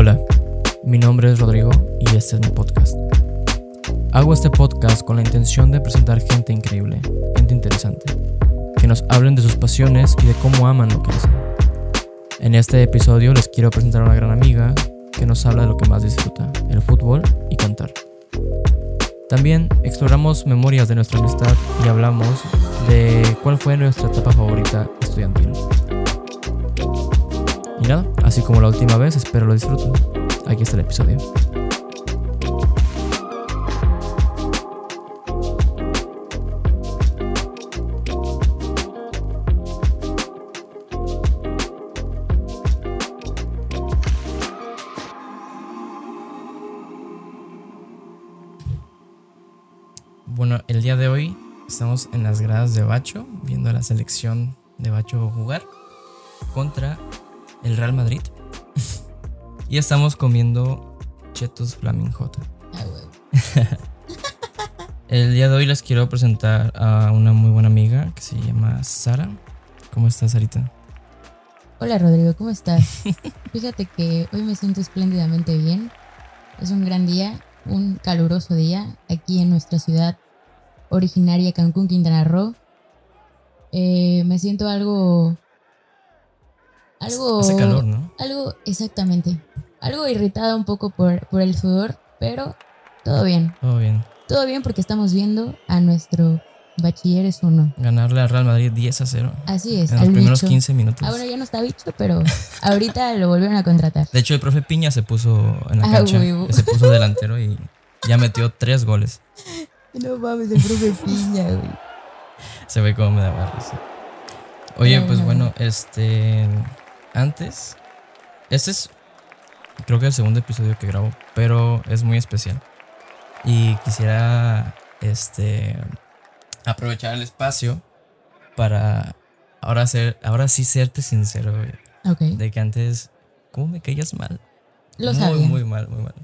Hola, mi nombre es Rodrigo y este es mi podcast. Hago este podcast con la intención de presentar gente increíble, gente interesante, que nos hablen de sus pasiones y de cómo aman lo que hacen. En este episodio les quiero presentar a una gran amiga que nos habla de lo que más disfruta, el fútbol y cantar. También exploramos memorias de nuestra amistad y hablamos de cuál fue nuestra etapa favorita estudiantil. Y nada, así como la última vez, espero lo disfruten. Aquí está el episodio. Bueno, el día de hoy estamos en las gradas de Bacho, viendo la selección de Bacho jugar contra el Real Madrid. y estamos comiendo chetos Flaming J. El día de hoy les quiero presentar a una muy buena amiga que se llama Sara. ¿Cómo estás, Sarita? Hola Rodrigo, ¿cómo estás? Fíjate que hoy me siento espléndidamente bien. Es un gran día, un caluroso día aquí en nuestra ciudad originaria, Cancún, Quintana Roo. Eh, me siento algo... Algo... Hace calor, ¿no? Algo, exactamente. Algo irritada un poco por, por el sudor, pero todo bien. Todo bien. Todo bien porque estamos viendo a nuestro Bachilleres 1. Ganarle al Real Madrid 10 a 0 Así es. en los primeros bicho. 15 minutos. Ah, bueno, ya no está bicho, pero ahorita lo volvieron a contratar. De hecho, el profe Piña se puso en la Ah, cancha, se puso delantero y ya metió tres goles. No mames, el profe Piña, güey. Se ve cómo me daba risa. Oye, pues no. bueno, este. Antes. Este es. Creo que el segundo episodio que grabo, pero es muy especial. Y quisiera. Este. Aprovechar el espacio para. Ahora, ser, ahora sí serte sincero, güey. Ok, De que antes. ¿Cómo me caías mal? lo muy, sabía. muy mal, muy mal.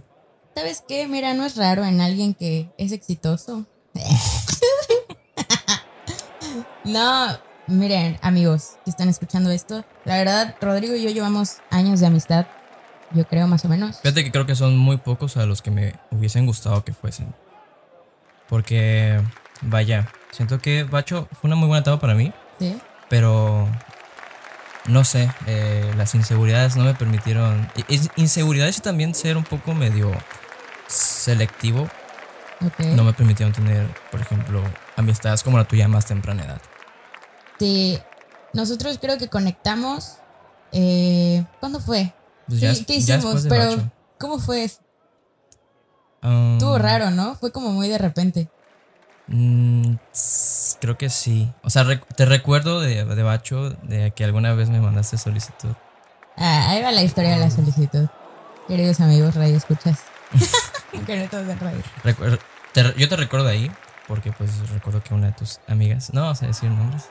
¿Sabes qué? Mira, no es raro en alguien que es exitoso. no, miren, amigos que están escuchando esto. La verdad, Rodrigo y yo llevamos años de amistad. Yo creo, más o menos. Fíjate que creo que son muy pocos a los que me hubiesen gustado que fuesen. Porque, vaya, siento que Bacho fue una muy buena etapa para mí, Sí. pero no sé, eh, las inseguridades no me permitieron. Inseguridades y también ser un poco medio selectivo Ok. no me permitieron tener, por ejemplo, amistades como la tuya a más temprana edad. Sí, nosotros creo que conectamos. Eh, ¿Cuándo fue? Pues ¿Qué, ya, qué ya hicimos? de Pero, Bacho. ¿cómo fue? eso? Um, Estuvo raro, ¿no? Fue como muy de repente. Mm, creo que sí. O sea, rec- te recuerdo de, de Bacho de que alguna vez me mandaste solicitud. Ah, ahí va la historia de la solicitud. Queridos amigos, radio escuchas. que no todos en radio. Te yo te recuerdo ahí porque pues recuerdo que una de tus amigas, no vamos a decir nombres,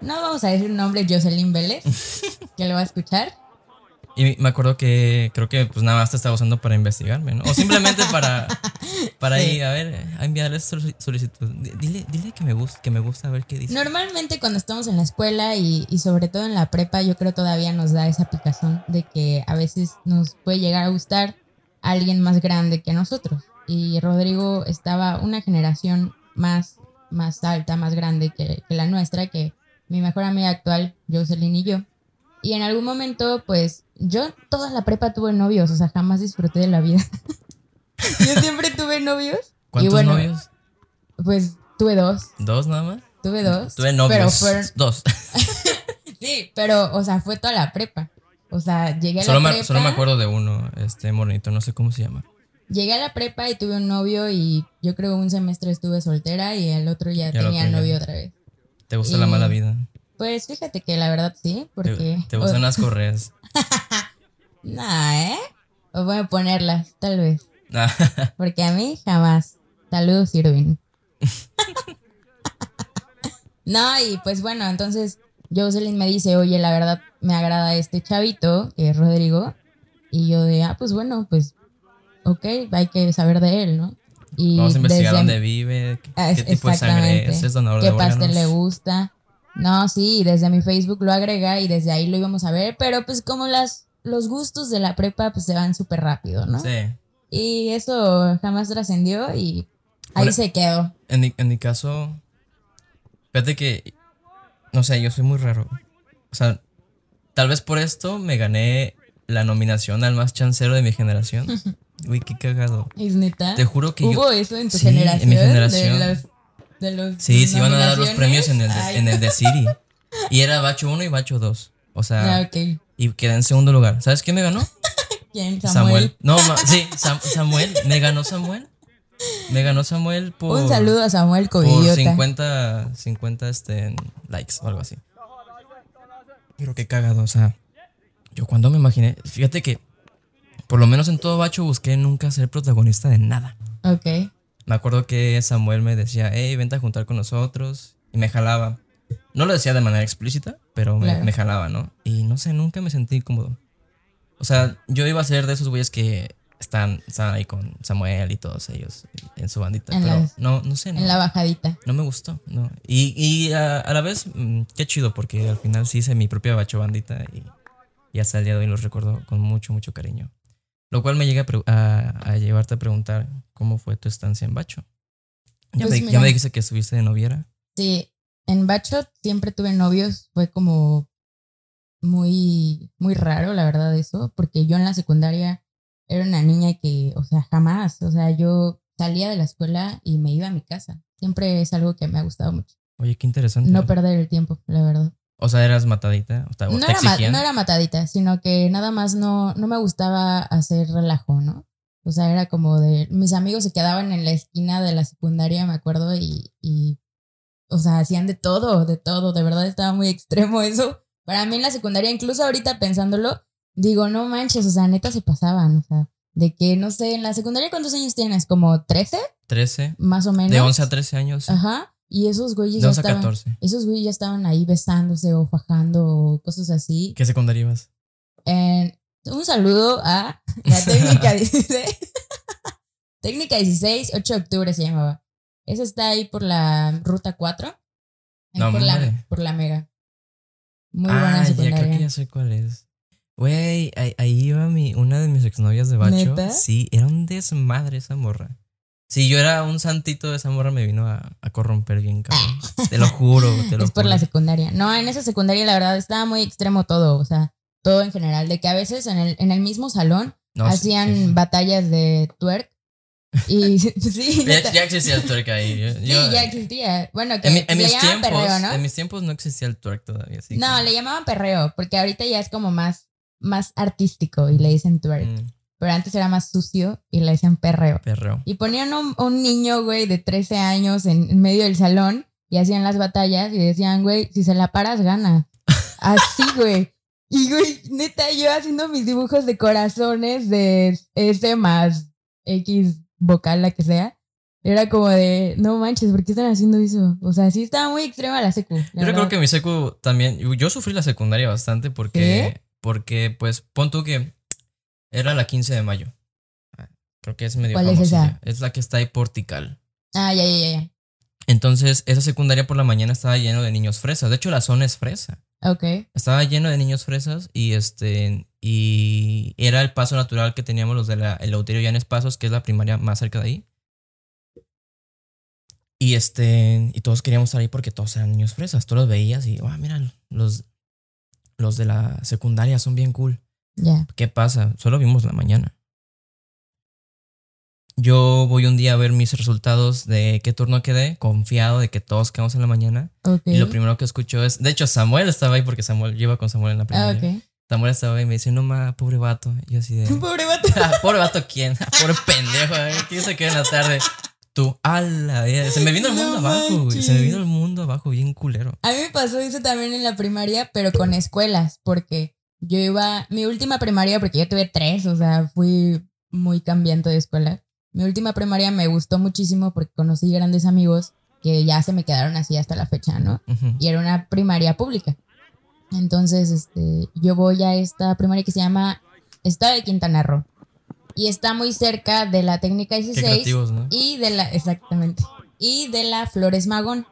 No vamos a decir un nombre, Jocelyn Vélez, que lo va a escuchar. y me acuerdo que creo que pues nada más te estaba usando para investigarme, ¿no? O simplemente para, para Sí. ir a ver, a enviarle solic- solicitud. Dile, dile que me gusta, que me gusta a ver qué dice. Normalmente cuando estamos en la escuela y, y sobre todo en la prepa, yo creo todavía nos da esa picazón de que a veces nos puede llegar a gustar alguien más grande que nosotros. Y Rodrigo estaba una generación más, más alta, más grande que, que la nuestra, que mi mejor amiga actual, Jocelyn y yo. Y en algún momento, pues, yo toda la prepa tuve novios, o sea, jamás disfruté de la vida. yo siempre tuve novios. ¿Cuántos y bueno, novios? Pues tuve dos, ¿Dos nada más? tuve dos. Tuve novios. Pero fueron, Dos. Sí, pero, o sea, fue toda la prepa. O sea, llegué a solo, la me, prepa. solo me acuerdo de uno, este morenito, no sé cómo se llama. Llegué a la prepa y tuve un novio y yo creo un semestre estuve soltera y el otro ya Y tenía otro ya. novio otra vez. ¿Te gusta la mala vida? Pues fíjate que la verdad sí, ¿Te, porque... te gustan o- las correas? Nah, ¿eh? O voy a ponerlas, tal vez. Porque a mí jamás. Saludos, Irving. no, y pues bueno, entonces Jocelyn me dice, oye, la verdad me agrada este chavito, que es Rodrigo. Y yo de, ah, pues bueno, pues, ok, hay que saber de él, ¿no? Y Vamos a investigar desde- dónde vive, qué, Ah, qué tipo de sangre es, es donador qué de pastel le gusta. No, sí, desde mi Facebook lo agrega y desde ahí lo íbamos a ver, pero pues como las los gustos de la prepa pues se van súper rápido, ¿no? Sí. Y eso jamás trascendió y ahí se quedó. En mi, en mi caso, fíjate que, no sé, yo soy muy raro. O sea, tal vez por esto me gané la nominación al más chancero de mi generación. Uy, qué cagado. Es neta. Te juro que ¿Hubo yo... eso en tu Sí, en generación? mi generación. De los, de los Sí, se iban a dar los premios en el, de, Ay, en el de City. Y era Bacho 1 y Bacho 2. O Ah, sea, ok. y quedé en segundo lugar. ¿Sabes quién me ganó? ¿Quién? Samuel. No, ma- sí, Sam- Samuel. Me ganó Samuel. Me ganó Samuel por... Un saludo a Samuel por Covillota. 50, 50 este, likes o algo así. Pero qué cagado, o sea, yo cuando me imaginé, fíjate que por lo menos en todo bacho busqué nunca ser protagonista de nada. Ok. Me acuerdo que Samuel me decía, hey, vente a juntar con nosotros y me jalaba. No lo decía de manera explícita, pero me, Claro. me jalaba, ¿no? Y no sé, nunca me sentí cómodo. O sea, yo iba a ser de esos güeyes que están, están ahí con Samuel y todos ellos en su bandita. En pero las- no, no sé, no. En la bajadita. No me gustó, no. Y, y a, a la vez, mm, qué chido, porque al final sí hice mi propia bacho bandita y, y hasta el día de hoy los recuerdo con mucho, mucho cariño. Lo cual me llega a, pre- a- a llevarte a preguntar cómo fue tu estancia en bacho. Ya, Pues me, ya me dijiste que estuviste de noviera. Sí, en Bachot siempre tuve novios, fue como muy, muy raro, la verdad, eso, porque yo en la secundaria era una niña que, o sea, jamás, o sea, yo salía de la escuela y me iba a mi casa. Siempre es algo que me ha gustado mucho. Oye, qué interesante. No perder el tiempo, la verdad. O sea, eras matadita. O, te- No era, ma- no era matadita, sino que nada más no, no me gustaba hacer relajo, ¿no? O sea, era como de. Mis amigos se quedaban en la esquina de la secundaria, me acuerdo, y. y o sea, hacían de todo, de todo. De verdad estaba muy extremo eso. Para mí en la secundaria, incluso ahorita pensándolo, digo, no manches, o sea, neta se pasaban, o sea, de que, no sé, en la secundaria, ¿cuántos años tienes? ¿Como 13? 13. Más o menos. De 11 a 13 años. Ajá. Y esos güeyes ya 11 a estaban. 14. Esos güeyes ya estaban ahí besándose o fajando o cosas así. ¿Qué secundaria ibas? Un saludo a la técnica 16. técnica 16, 8 de octubre se llamaba. Esa está ahí por la ruta 4. ahí No, por, la, por la mega. Muy buena ah, ya creo que ya sé cuál es. Güey, ahí, ahí iba mi, una de mis exnovias de Bacho. ¿Neta? Sí, era un desmadre esa morra. Si yo era un santito de esa morra, me vino a, a corromper bien, cabrón. Te lo juro, te lo es por juro. la secundaria. No, en esa secundaria la verdad estaba muy extremo todo, o sea, todo en general. De que a veces en el, en el mismo salón No, sí, hacían sí. batallas de twerk. Y sí, Ya, neta. ya existía el twerk ahí. Yo- Sí, yo- ya existía. Bueno, que en, mi- en le mis llamaban tiempos, perreo, ¿no? en mis tiempos no existía el twerk todavía. Así No, que- le llamaban perreo, porque ahorita ya es como más, más artístico y le dicen twerk. Mm, Pero antes era más sucio y le decían perreo. perreo. Y ponían un, un niño, güey, de 13 años en, en medio del salón y hacían las batallas y decían, güey, si se la paras, gana. Así, güey. Y, güey, neta, yo haciendo mis dibujos de corazones de S más X vocal, la que sea. Era como de, no manches, ¿por qué están haciendo eso? O sea, sí estaba muy extrema la secu. la Yo verdad. que mi secu también. Yo sufrí la secundaria bastante porque. Porque, pues, pon tú que era la 15 de mayo. Ah, Creo que es medio ¿Cuál es esa? Es la que está ahí portical. Ah, ya, ya, ya. Entonces, esa secundaria por la mañana estaba lleno de niños fresas. De hecho, la zona es fresa. Ok. Estaba lleno de niños fresas y este. Y era el paso natural que teníamos los de la el Lauterio Llanes Pasos, que es la primaria más cerca de ahí. Y este. Y todos queríamos estar ahí porque todos eran niños fresas. Tú los veías y, ah, mira, los, los de la secundaria son bien cool. Ya. ¿Qué pasa? Solo vimos la mañana. Yo voy un día a ver mis resultados de qué turno quedé, confiado de que todos quedamos en la mañana. Y lo primero que escucho es, de hecho Samuel estaba ahí porque Samuel lleva con Samuel en la Ah, primaria. Samuel estaba ahí y me dice, no ma, pobre vato. Y yo así de, Pobre vato. "Ah, pobre vato quién, pobre pendejo, ¿eh? ¿quién se queda en la tarde? Tú, a la vida. Se me vino el No mundo abajo, güey. Se me vino el mundo abajo, bien culero. A mí me pasó eso también en la primaria, pero con escuelas, porque yo iba, mi última primaria, porque yo tuve tres, o sea, fui muy cambiante de escuela. Mi última primaria me gustó muchísimo porque conocí grandes amigos que ya se me quedaron así hasta la fecha, ¿no? Y era una primaria pública. Entonces, este, yo voy a esta primaria que se llama Estado de Quintana Roo. Y está muy cerca de la técnica Qué 16 creativos, ¿no? y de la, exactamente, y de la Flores Magón.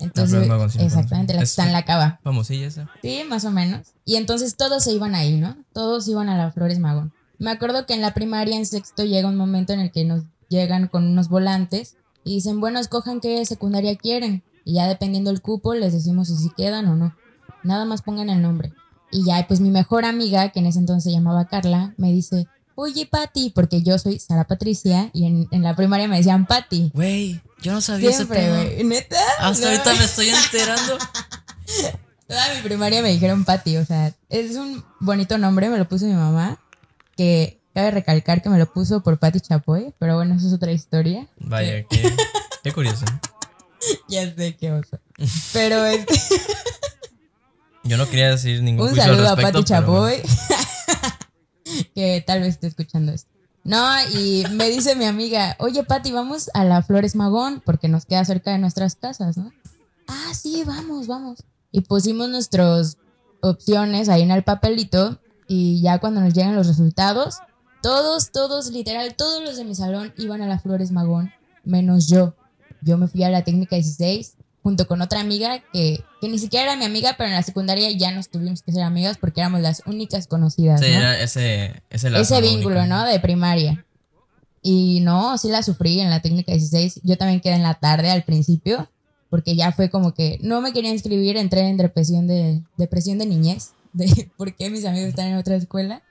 Entonces, exactamente, la que Es- está en la cava. Famosilla esa. Sí, más o menos. Y entonces todos se iban ahí, ¿no? Todos iban a la Flores Magón. Me acuerdo que en la primaria, en sexto, llega un momento en el que nos llegan con unos volantes y dicen, bueno, escojan qué secundaria quieren. Y ya dependiendo del cupo, les decimos si sí quedan o no. Nada más pongan el nombre. Y ya, pues mi mejor amiga, que en ese entonces se llamaba Carla, me dice, oye, Patti, porque yo soy Sara Patricia y en, en la primaria me decían Patti. Güey, yo no sabía Siempre, ese pedo. ¿Neta? Hasta No. ahorita me estoy enterando. Toda mi primaria me dijeron Patty, o sea, es un bonito nombre, me lo puso mi mamá, que cabe recalcar que me lo puso por Patty Chapoy, pero bueno, eso es otra historia. Vaya, qué, qué curioso. Ya sé qué oso. Pero este, Yo no quería decir ningún un al saludo a pero bueno. Que tal vez esté escuchando esto. No, y me dice mi amiga, oye Patty, vamos a la Flores Magón, porque nos queda cerca de nuestras casas, ¿no? Ah, sí, vamos, vamos. Y pusimos nuestras opciones ahí en el papelito y ya cuando nos llegan los resultados, todos, todos, literal, todos los de mi salón iban a la Flores Magón, menos yo. Yo me fui a la técnica 16 junto con otra amiga que, que ni siquiera era mi amiga, pero en la secundaria ya nos tuvimos que ser amigas porque éramos las únicas conocidas. Sí, ¿no? era ese, ese ese vínculo. ¿no? De primaria. Y no, sí la sufrí en la técnica 16. Yo también quedé en la tarde al principio, porque ya fue como que no me quería inscribir, entré en depresión de, depresión de niñez, de por qué mis amigos están en otra escuela.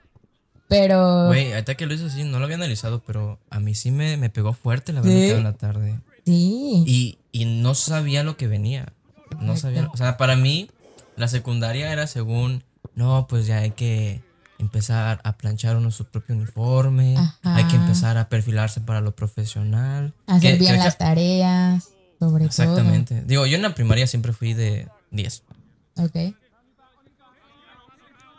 Pero Güey, ahorita que lo hizo así, no lo había analizado, pero a mí sí me, me pegó fuerte la verdad ¿Sí? en la tarde. Sí, Y, y no sabía lo que venía. No sabía. O sea, para mí, la secundaria era según, no, pues ya hay que empezar a planchar uno su propio uniforme, Ajá. hay que empezar a perfilarse para lo profesional. hacer Que- bien que- las tareas, sobre Exactamente. Digo, yo en la primaria siempre fui de 10. todo. Ok.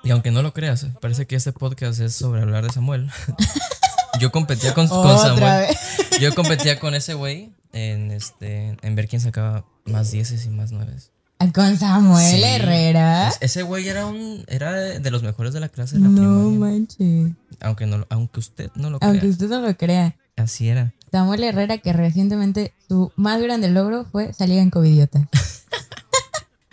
Y aunque no lo creas, parece que este podcast es sobre hablar de Samuel. yo competía con, con Samuel. vez. Yo competía con ese güey en, este, en ver quién sacaba más dieces y más nueves. Con Samuel Sí. Herrera. Es- ese güey era un era de los mejores de la clase de la No primaria. manches. Aunque no aunque usted no lo crea. Aunque usted no lo crea. Así era. Samuel Herrera, que recientemente su más grande logro fue salir en Covidiota.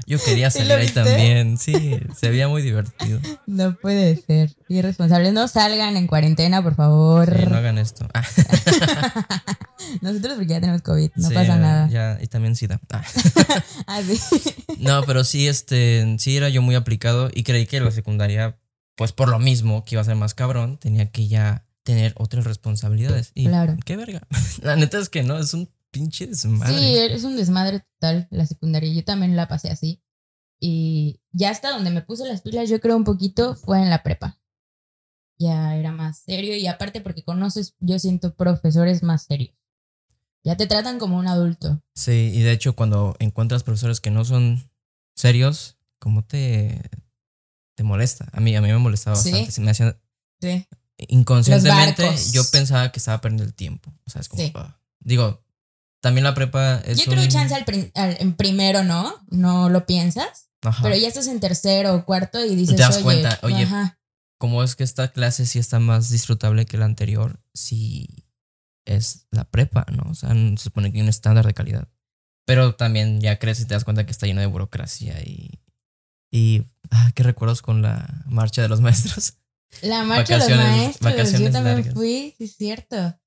Yo quería ¿Sí salir ahí también. Sí, se veía muy divertido. No puede ser. Irresponsables. No salgan en cuarentena, por favor. Sí, no hagan esto. Ah, Nosotros porque ya tenemos COVID, no sí, pasa nada. ya, y también SIDA. Ah. Ah, sí. No, pero sí, este, sí era yo muy aplicado y creí que la secundaria, pues por lo mismo que iba a ser más cabrón, tenía que ya tener otras responsabilidades. Y Claro. qué verga. La neta es que no, es un pinche desmadre. Sí, es un desmadre total la secundaria. Yo también la pasé así. Y ya hasta donde me puse las pilas, yo creo un poquito, fue en la prepa. Ya era más serio y aparte porque conoces, yo siento profesores más serios. Ya te tratan como un adulto. Sí, y de hecho cuando encuentras profesores que no son serios, ¿cómo te, te molesta? A mí, a mí me molestaba Sí. bastante. Se me hacía Sí. inconscientemente, yo pensaba que estaba perdiendo el tiempo. O sea, es como, Sí. ah. digo, también la prepa es Yo creo un- chance al, al- en primero, ¿no? No lo piensas. Ajá. Pero ya estás en tercero o cuarto y dices, Te das oye, cuenta, oye, ajá, ¿Cómo es que esta clase sí está más disfrutable que la anterior? Si es la prepa, ¿no? O sea, se supone que hay un estándar de calidad. Pero también ya crees y te das cuenta que está lleno de burocracia y. Y. Ah, qué recuerdos con la marcha de los maestros. La marcha de los maestros, yo también largas. fui, sí es cierto.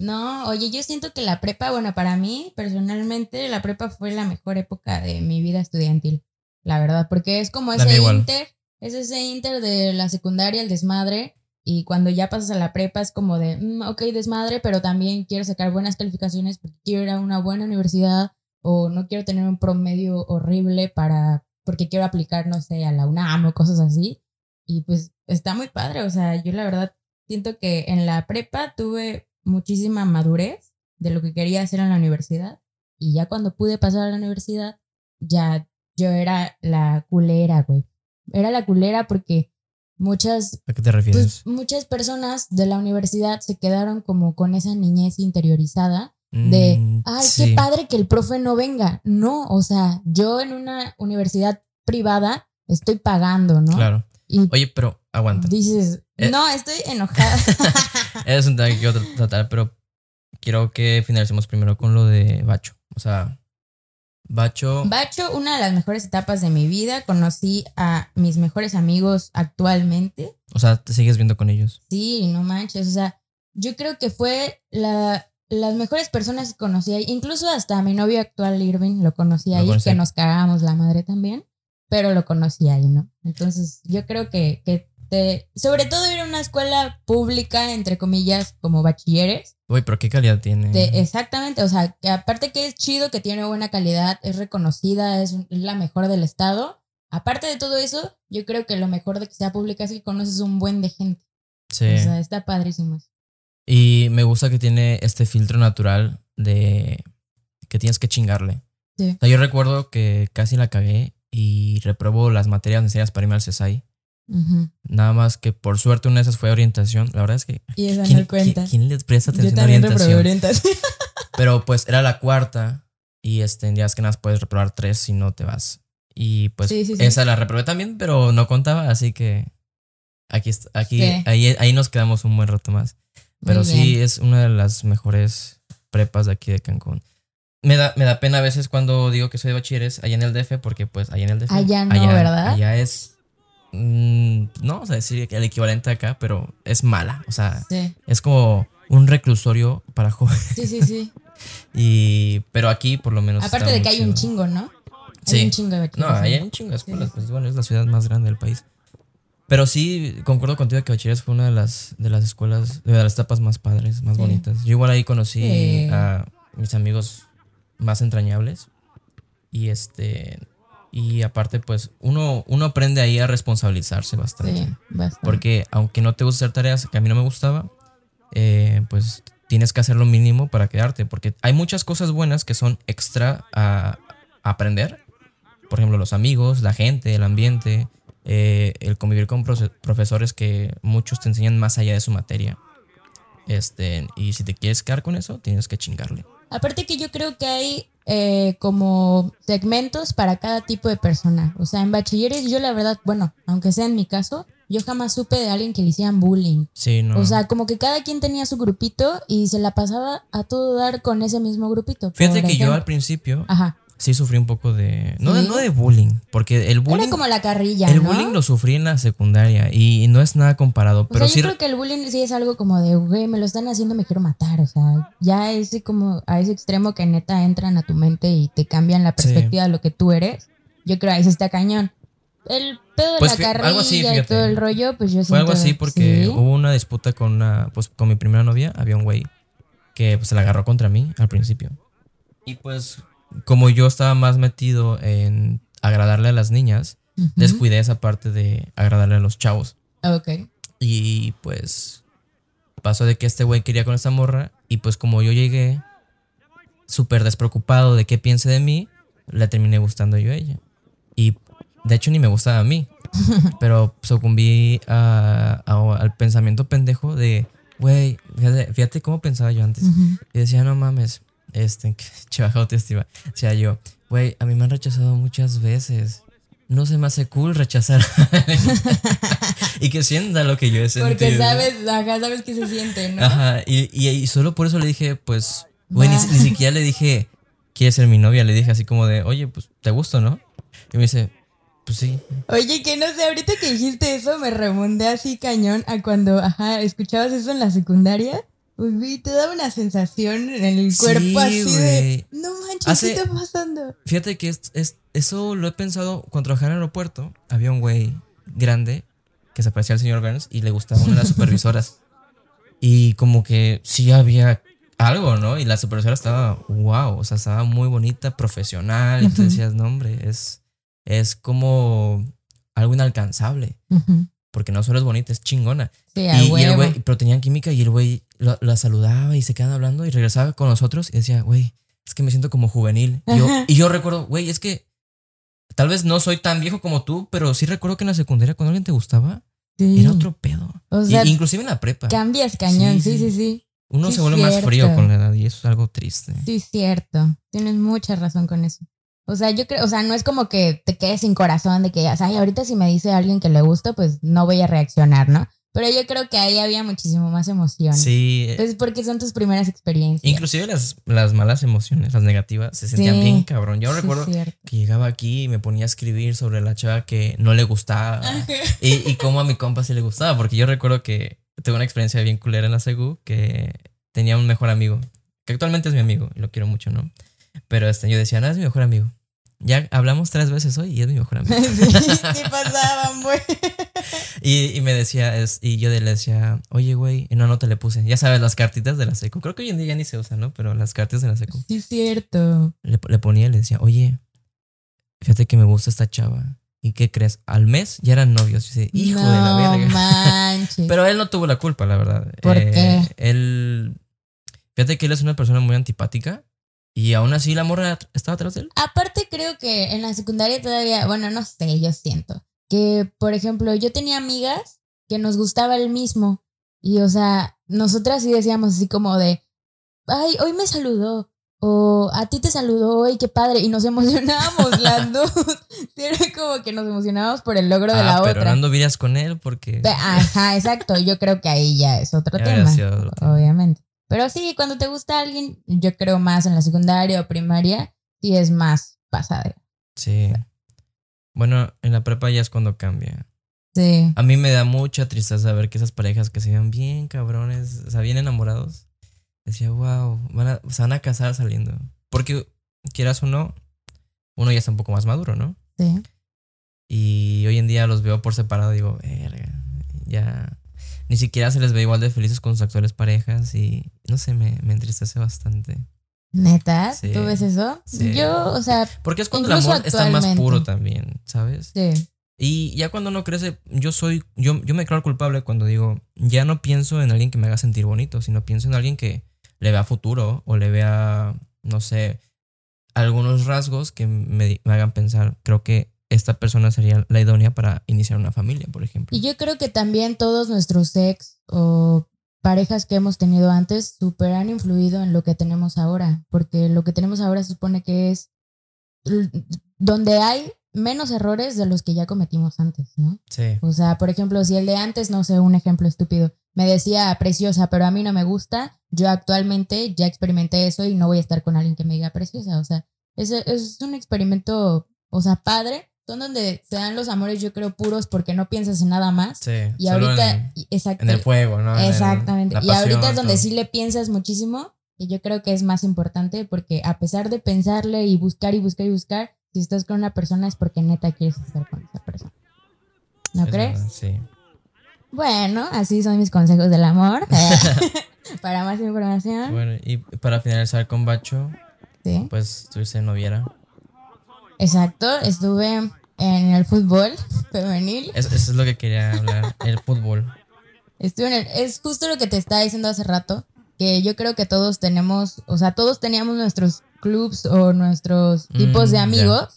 No, oye, yo siento que la prepa, bueno, para mí personalmente la prepa fue la mejor época de mi vida estudiantil, la verdad, porque es como ese inter, es ese inter de la secundaria, el desmadre, y cuando ya pasas a la prepa es como de, mm, ok, desmadre, pero también quiero sacar buenas calificaciones porque quiero ir a una buena universidad o no quiero tener un promedio horrible para, porque quiero aplicar, no sé, a la UNAM o cosas así. Y pues está muy padre, o sea, yo la verdad siento que en la prepa tuve muchísima madurez de lo que quería hacer en la universidad y ya cuando pude pasar a la universidad, ya yo era la culera, güey. Era la culera porque muchas, ¿A qué te refieres? pues, muchas personas de la universidad se quedaron como con esa niñez interiorizada de, Mm, ay, sí. qué padre que el profe no venga. No, o sea, yo en una universidad privada estoy pagando, ¿no? Claro. Y Oye, pero aguanta. dices. No, estoy enojada. Es un tema que quiero tra- tratar, pero quiero que finalicemos primero con lo de Bacho. O sea, Bacho. Bacho, una de las mejores etapas de mi vida. Conocí a mis mejores amigos actualmente. O sea, te sigues viendo con ellos. Sí, no manches. O sea, yo creo que fue la, las mejores personas que conocí ahí. Incluso hasta a mi novio actual, Irving, lo conocí ahí, conocí. que nos cagábamos la madre también. Pero lo conocí ahí, ¿no? Entonces, yo creo que, que te, sobre todo ir a una escuela pública, entre comillas, como bachilleres. Uy, pero qué calidad tiene. de- exactamente, o sea, que aparte que es chido, que tiene buena calidad, es reconocida, es, la mejor del estado. Aparte de todo eso, yo creo que lo mejor de que sea pública es que conoces un buen de gente. sí. O sea, está padrísimo. Y me gusta que tiene este filtro natural de que tienes que chingarle. Sí. O sea, yo recuerdo que casi la cagué y reprobó las materias necesarias para irme al CESAI. Nada más que por suerte una de esas fue orientación. La verdad es que. Y esa ¿Quién, no cuenta. quién- quién le presta Yo atención a también reprobé orientación? orientación. Pero pues era la cuarta y este, tendrías que nada más puedes reprobar tres si no te vas. Y pues Sí, sí, sí. esa la reprobé también, pero no contaba, así que aquí, aquí ahí, ahí nos quedamos un buen rato más. Pero sí es una de las mejores prepas de aquí de Cancún. Me da, me da pena a veces cuando digo que soy de bachilleres allá en el DF, porque pues allá en el DF. Allá no, ¿verdad? Allá es. Mm, no vamos a decir el equivalente acá, pero es mala. O sea, Sí, es como un reclusorio para jóvenes. sí, sí. sí. Y, pero aquí por lo menos. Aparte de que hay un chingo, ¿no? Sí. Hay un chingo de No, hay un chingo de escuelas. Sí. Pues bueno, es la ciudad más grande del país. Pero sí, concuerdo contigo que bachilleres fue una de las, de las escuelas, de las etapas más padres, más Sí. bonitas. Yo igual ahí conocí Sí. a mis amigos más entrañables. Y este. Y aparte, pues, uno, uno aprende ahí a responsabilizarse bastante. Sí, bastante. Porque aunque no te guste hacer tareas que a mí no me gustaba, eh, pues tienes que hacer lo mínimo para quedarte. Porque hay muchas cosas buenas que son extra a, a aprender. Por ejemplo, los amigos, la gente, el ambiente, eh, el convivir con profe- profesores que muchos te enseñan más allá de su materia. Este, y si te quieres quedar con eso, tienes que chingarle. Aparte que yo creo que hay eh, como segmentos para cada tipo de persona. O sea, en bachilleres yo la verdad, bueno, aunque sea en mi caso, yo jamás supe de alguien que le hicieran bullying. Sí, no. O sea, como que cada quien tenía su grupito y se la pasaba a todo dar con ese mismo grupito. Fíjate que yo al principio Ajá. Sí sufrí un poco de. No, de, ¿Sí? no de bullying, porque el bullying. Era como la carrilla, El ¿no? bullying lo sufrí en la secundaria y no es nada comparado, O pero sea, sí yo creo que el bullying sí es algo como de, güey, me lo están haciendo, me quiero matar. O sea, ya ese como a ese extremo que neta entran a tu mente y te cambian la Sí. perspectiva de lo que tú eres. Yo creo ahí sí está cañón. El pedo de Pues la fí- carrilla así, y todo el rollo, pues yo fue algo así porque sí. hubo una disputa con una, pues con mi primera novia, había un güey que pues, se la agarró contra mí al principio. Y pues como yo estaba más metido en agradarle a las niñas, descuidé esa parte de agradarle a los chavos. Ok. Y pues pasó de que este güey quería con esta morra y pues como yo llegué súper despreocupado de qué piense de mí, le terminé gustando yo a ella. Y de hecho ni me gustaba a mí, pero sucumbí a- a- al pensamiento pendejo de, güey, fíjate, fíjate cómo pensaba yo antes. Y decía, no mames, este, que baja autoestima. O sea, yo, güey, a mí me han rechazado muchas veces. No se me hace cool rechazar. y que sienta lo que yo he sentido. Porque sabes, ajá, sabes que se siente, ¿no? Ajá, y, y, y solo por eso le dije, pues, güey, ni, ni siquiera le dije, ¿quieres ser mi novia? Le dije así como de, oye, pues, ¿te gusto, no? Y me dice, pues sí. Oye, que no sé, ahorita que dijiste eso me remonté así cañón a cuando, ajá, escuchabas eso en la secundaria. Uy, güey, te daba una sensación en el Sí, cuerpo así de, no manches, Hace- ¿qué está pasando? Fíjate que es, es- eso lo he pensado cuando trabajaba en el aeropuerto. Había un güey grande que se parecía al señor Burns y le gustaba una de las supervisoras. Y como que sí había algo, ¿no? Y la supervisora estaba, wow, o sea, estaba muy bonita, profesional. Y tú decías, no, hombre, es, es como algo inalcanzable. Porque no solo es bonita, es chingona. Sí, Y, y el güey, pero tenían química y el güey la saludaba y se quedaban hablando y regresaba con nosotros y decía, güey, es que me siento como juvenil. Y yo, y yo recuerdo, güey, es que tal vez no soy tan viejo como tú, pero sí recuerdo que en la secundaria cuando alguien te gustaba, Sí. era otro pedo. O Y- sea, inclusive en la prepa. Cambias cañón, Sí, sí, sí. Uno sí, se vuelve más frío con la edad y eso es algo triste. Sí, cierto. Tienes mucha razón con eso. O sea, yo creo, o sea, no es como que te quedes sin corazón de que, o sea, ahorita si me dice alguien que le gusta, pues no voy a reaccionar, ¿no? Pero yo creo que ahí había muchísimo más emoción. Sí. Entonces, porque son tus primeras experiencias. Inclusive las, las malas emociones, las negativas, se sentían Sí. bien cabrón. Yo Sí, recuerdo que llegaba aquí y me ponía a escribir sobre la chava que no le gustaba y, y cómo a mi compa sí le gustaba, porque yo recuerdo que tuve una experiencia bien culera en la SEGU que tenía un mejor amigo, que actualmente es mi amigo y lo quiero mucho, ¿no? Pero este, yo decía, no, es mi mejor amigo. Ya hablamos tres veces hoy y es mi mejor amigo. sí, sí pasaban, güey. Y, y me decía, es, y yo le decía, oye, güey, en una nota le puse, ya sabes, las cartitas de la secu. Creo que hoy en día ya ni se usan, ¿no? Pero las cartas de la secu. Sí, cierto. Le, le ponía y le decía, oye, fíjate que me gusta esta chava. ¿Y qué crees? Al mes ya eran novios. Yo decía, hijo de la no verga. manches. Pero él no tuvo la culpa, la verdad. ¿Por Eh, qué? Él, fíjate que él es una persona muy antipática y aún así la morra estaba atrás de él. Aparte creo que en la secundaria todavía, bueno, no sé, yo siento que, por ejemplo, yo tenía amigas que nos gustaba el mismo y, o sea, nosotras sí decíamos así como de, ay, hoy me saludó o a ti te saludó hoy, qué padre, y nos emocionábamos las dos. Era como que nos emocionábamos por el logro de Ah, la pero otra. no anduvieras con él porque... Ajá, exacto, yo creo que ahí ya es Ya otro tema. obviamente. Pero sí, cuando te gusta alguien, yo creo más en la secundaria o primaria, sí es más pasada. Sí. Bueno, en la prepa ya es cuando cambia. Sí. A mí me da mucha tristeza ver que esas parejas que se ven bien cabrones, o sea, bien enamorados, decía, wow, van a, se van a casar saliendo. Porque, quieras o no, uno ya está un poco más maduro, ¿no? Sí. Y hoy en día los veo por separado y digo, verga, ya. Ni siquiera se les ve igual de felices con sus actuales parejas y no sé, me, me entristece bastante. ¿Neta? Sí. ¿Tú ves eso? Sí. Yo, o sea, Porque es cuando el amor está más puro también, ¿sabes? sí. Y ya cuando uno crece, yo soy, yo, yo me declaro culpable cuando digo, ya no pienso en alguien que me haga sentir bonito, sino pienso en alguien que le vea futuro o le vea, no sé, algunos rasgos que me, me hagan pensar, creo que esta persona sería la idónea para iniciar una familia, por ejemplo. Y yo creo que también todos nuestros ex o parejas que hemos tenido antes super han influido en lo que tenemos ahora, porque lo que tenemos ahora se supone que es donde hay menos errores de los que ya cometimos antes, ¿no? Sí. O sea, por ejemplo, si el de antes, no sé, un ejemplo estúpido, me decía preciosa, pero a mí no me gusta, yo actualmente ya experimenté eso y no voy a estar con alguien que me diga preciosa. O sea, es, es un experimento, o sea, padre. Son donde se dan los amores, yo creo, puros porque no piensas en nada más. Sí. Y ahorita, en, exacto, en el fuego, ¿no? En exactamente. y ahorita es donde todo. sí le piensas muchísimo y yo creo que es más importante porque a pesar de pensarle y buscar y buscar y buscar, si estás con una persona es porque neta quieres estar con esa persona. ¿No Es crees? verdad, Sí. Bueno, así son mis consejos del amor. Para más información, Bueno, y para finalizar con Bacho, sí. pues estuviste noviera. Exacto, estuve en el fútbol femenil. Es- Eso es lo que quería hablar, el fútbol. Estuve en el- es justo lo que te estaba diciendo hace rato, que yo creo que todos tenemos, o sea, todos teníamos nuestros clubs o nuestros tipos Mm, de ya. amigos.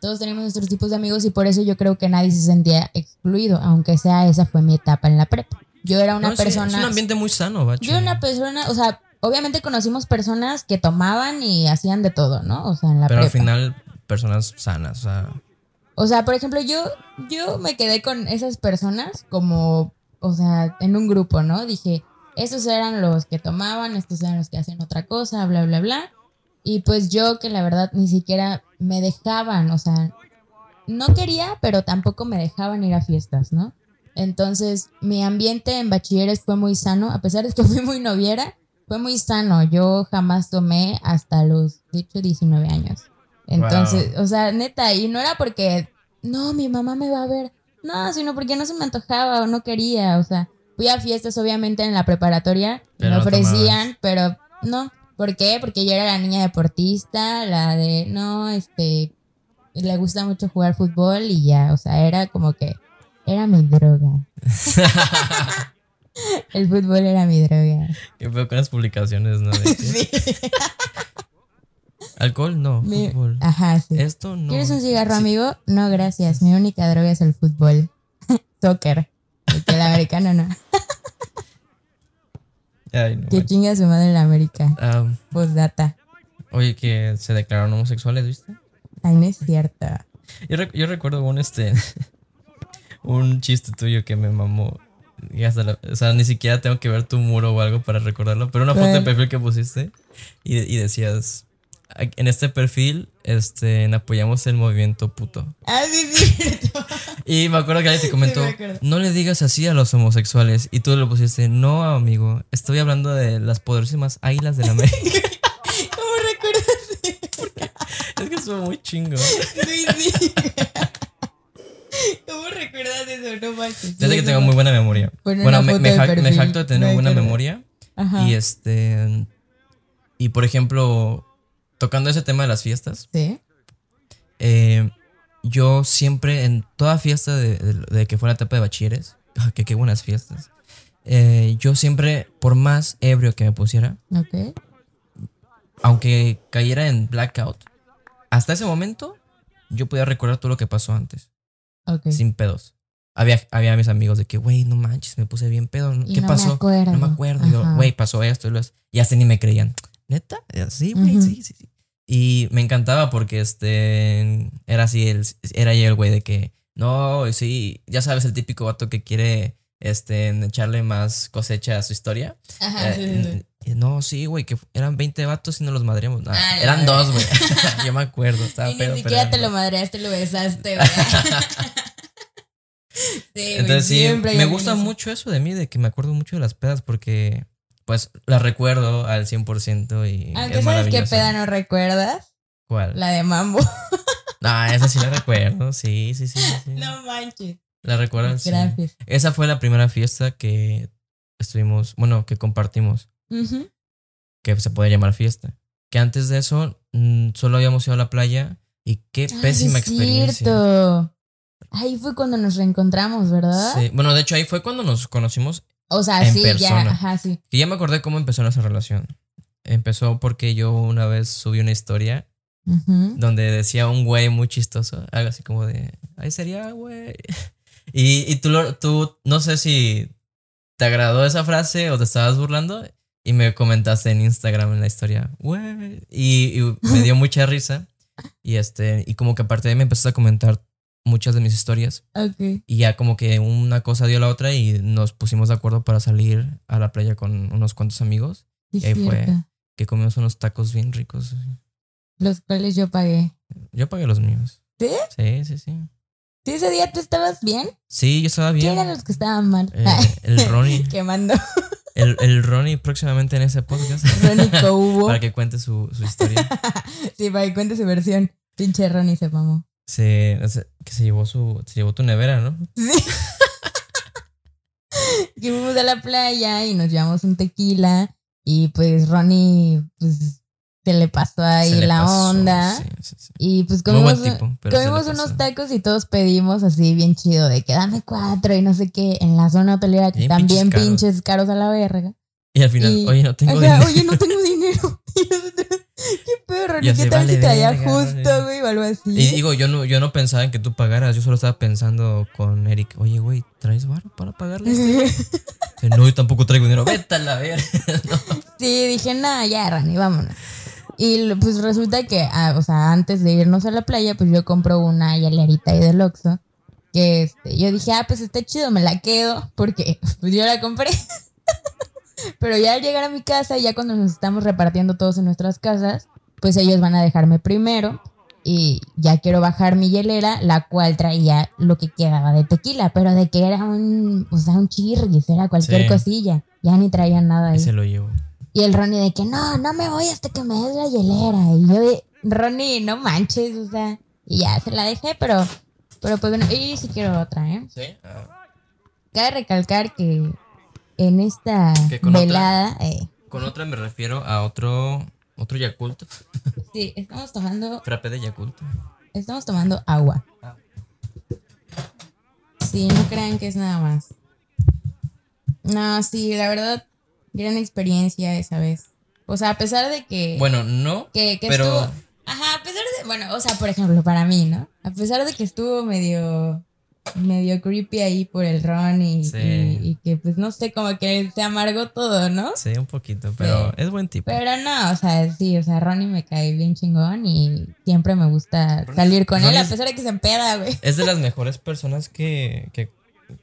Todos teníamos nuestros tipos de amigos y por eso yo creo que nadie se sentía excluido, aunque sea esa fue mi etapa en la prepa. Yo era una No, persona... es un ambiente muy sano, Bacho. Yo era una persona, o sea, obviamente conocimos personas que tomaban y hacían de todo, ¿no? O sea, en la Pero al final, personas sanas, o sea. O sea, por ejemplo, yo, yo me quedé con esas personas como, o sea, en un grupo, ¿no? Dije, estos eran los que tomaban, estos eran los que hacían otra cosa, bla, bla, bla. Y pues yo que la verdad ni siquiera me dejaban, o sea, no quería, pero tampoco me dejaban ir a fiestas, ¿no? Entonces, mi ambiente en bachilleres fue muy sano, a pesar de que fui muy noviera, fue muy sano. Yo jamás tomé hasta los, de hecho, 19 años. Entonces, o sea, neta, y no era porque, no, mi mamá me va a ver, no, sino porque no se me antojaba o no quería, o sea, fui a fiestas obviamente en la preparatoria, Pero me ofrecían, pero no. ¿Por qué? Porque yo era la niña deportista, la de, no, este, le gusta mucho jugar fútbol y ya, o sea, era como que, era mi droga. El fútbol era mi droga. Qué feo con las publicaciones, ¿no? Que- Alcohol, no. Mi- Fútbol. Ajá, sí. Esto no. ¿Quieres un cigarro, Sí. amigo? No, gracias. Mi única droga es el fútbol. Soccer. Porque el americano no. Ay, no, Que chinga su madre el América. Ah, Postdata. oye, que se declararon homosexuales, ¿viste? Ay, no es cierto. Yo, rec- yo recuerdo un este. un chiste tuyo que me mamó. y hasta la- o sea, ni siquiera tengo que ver tu muro o algo para recordarlo, pero una foto de perfil que pusiste y, y decías, en este perfil este, apoyamos el movimiento puto. Ah, sí, sí, cierto. Y me acuerdo que alguien te comentó, no le digas así a los homosexuales. Y tú le pusiste, no, amigo, estoy hablando de las poderosísimas águilas de la América. ¿Cómo recuerdas? es que estuvo muy chingo. Sí, sí. ¿Cómo recuerdas eso? No manches. Fíjate que tengo muy buena memoria. Bueno, me, me jac- me perfil. jacto de tener buena memoria. Ajá. Y este. Y por ejemplo, tocando ese tema de las fiestas, Sí. eh, yo siempre, en toda fiesta de, de- de que fue la etapa de bachilleres, que qué buenas fiestas. eh, yo siempre, por más ebrio que me pusiera, aunque cayera en blackout, hasta ese momento yo podía recordar todo lo que pasó antes, Ok. sin pedos. Había, había mis amigos de que, güey, no manches, me puse bien pedo. ¿Qué no pasó? Me acuerdo. No me acuerdo. Güey, pasó esto y lo Y hasta ni me creían. ¿Neta? Sí, güey, sí, sí, sí. Y me encantaba porque este era así, el, era yo el güey de que, no, sí, ya sabes, el típico vato que quiere este, echarle más cosecha a su historia. Ajá, Eh, sí, sí. y no, sí, güey, que eran 20 vatos y no los madreamos. No, Ah, eran dos, güey. yo me acuerdo, estaba Y pedo, ni siquiera te lo madreaste, lo besaste, güey. sí, Entonces sí, me gusta mucho eso de mí, de que me acuerdo mucho de las pedas porque, pues, las recuerdo al 100% y Aunque es sabes qué peda no recuerdas, ¿Cuál? la de Mambo. No, esa sí la recuerdo, sí, sí, sí. sí, no manches. La recuerdo, sí. Gracias. Esa fue la primera fiesta que estuvimos, bueno, que compartimos, que se puede llamar fiesta. Que antes de eso mm, solo habíamos ido a la playa y qué Ah, pésima es experiencia. cierto. Ahí fue cuando nos reencontramos, ¿verdad? Sí. Bueno, de hecho ahí fue cuando nos conocimos O sea, En sí, persona. ya, ajá, sí. y ya me acordé cómo empezó nuestra relación. Empezó porque yo una vez subí una historia Ujú. donde decía un güey muy chistoso, algo así como de, ahí sería, güey. Y, y tú, lo- tú, no sé si te agradó esa frase o te estabas burlando y me comentaste en Instagram en la historia, güey. Y, y me dio mucha risa y este, y como que aparte de me empezaste a comentar muchas de mis historias Ok. y ya como que una cosa dio a la otra y nos pusimos de acuerdo para salir a la playa con unos cuantos amigos Sí, Y ahí fue. que comimos unos tacos bien ricos. Los cuales yo pagué. Yo pagué los míos. ¿Sí? Sí, sí, sí. ¿Sí ese día tú estabas bien? Sí, yo estaba bien. ¿Quién eran los que estaban mal? Eh, el Ronnie. Quemando. El, el Ronnie próximamente en ese podcast. Ronnie Cobo. para que cuente su, su historia. sí, para que cuente su versión. Pinche Ronnie se mamó. Se, que se llevó su. Se llevó tu nevera, ¿no? Sí. fuimos a la playa y nos llevamos un tequila. Y pues Ronnie, pues se le pasó ahí le la pasó, onda. sí, sí, sí. Y pues comimos, tipo. comimos unos tacos y todos pedimos así bien chido de que dame cuatro y no sé qué en la zona hotelera que bien pinches caros. pinches caros a la verga. Y al final, y- oye, no tengo Ajá, dinero. oye, no tengo dinero. Y nosotros, qué perro, ni qué tal vale si traía verga, justo, güey, o algo así. Y digo, yo no, yo no pensaba en que tú pagaras. Yo solo estaba pensando con Eric, oye, güey, ¿traes barro para pagarle? este güey?" Dice, No, yo tampoco traigo dinero. Vete a la verga. Sí, dije, nada, ya, Rani, vámonos. Y pues resulta que, ah, o sea, antes de irnos a la playa, pues yo compro una hialerita ahí del Oxxo. Que este, yo dije, ah, pues está chido, me la quedo, porque pues yo la compré. Pero ya al llegar a mi casa, ya cuando nos estamos repartiendo todos en nuestras casas, pues ellos van a dejarme primero. Y ya quiero bajar mi hielera, la cual traía lo que quedaba de tequila, pero de que era un, o sea, un chirris, era cualquier Sí. cosilla. Ya ni traía nada ahí. Y se lo llevo. Y el Ronnie de que no, no me voy hasta que me des la hielera. Y yo de, Ronnie, no manches, o sea. Y ya se la dejé, pero, pero pues bueno, y sí quiero otra, ¿eh? ¿Sí? Ah. Cabe recalcar que en esta ¿Que con otra? velada, eh, Con otra me refiero a otro, otro Yakult. sí, estamos tomando, Frappé de Yakult. estamos tomando agua. Ah. Sí, no crean que es nada más. No, sí, la verdad, gran experiencia esa vez. O sea, a pesar de que... Bueno, no, que, que pero estuvo. Ajá, a pesar de. Bueno, o sea, por ejemplo, para mí, ¿no? A pesar de que estuvo medio. Medio creepy ahí por el ron y, Sí. y, y que, pues no sé, como que se amargó todo, ¿no? sí, un poquito, pero Sí. es buen tipo. Pero no, o sea, sí, o sea, Ronnie me cae bien chingón y siempre me gusta Ronnie- salir con él, a es- pesar de que se empeda, güey. Es de las mejores personas que, que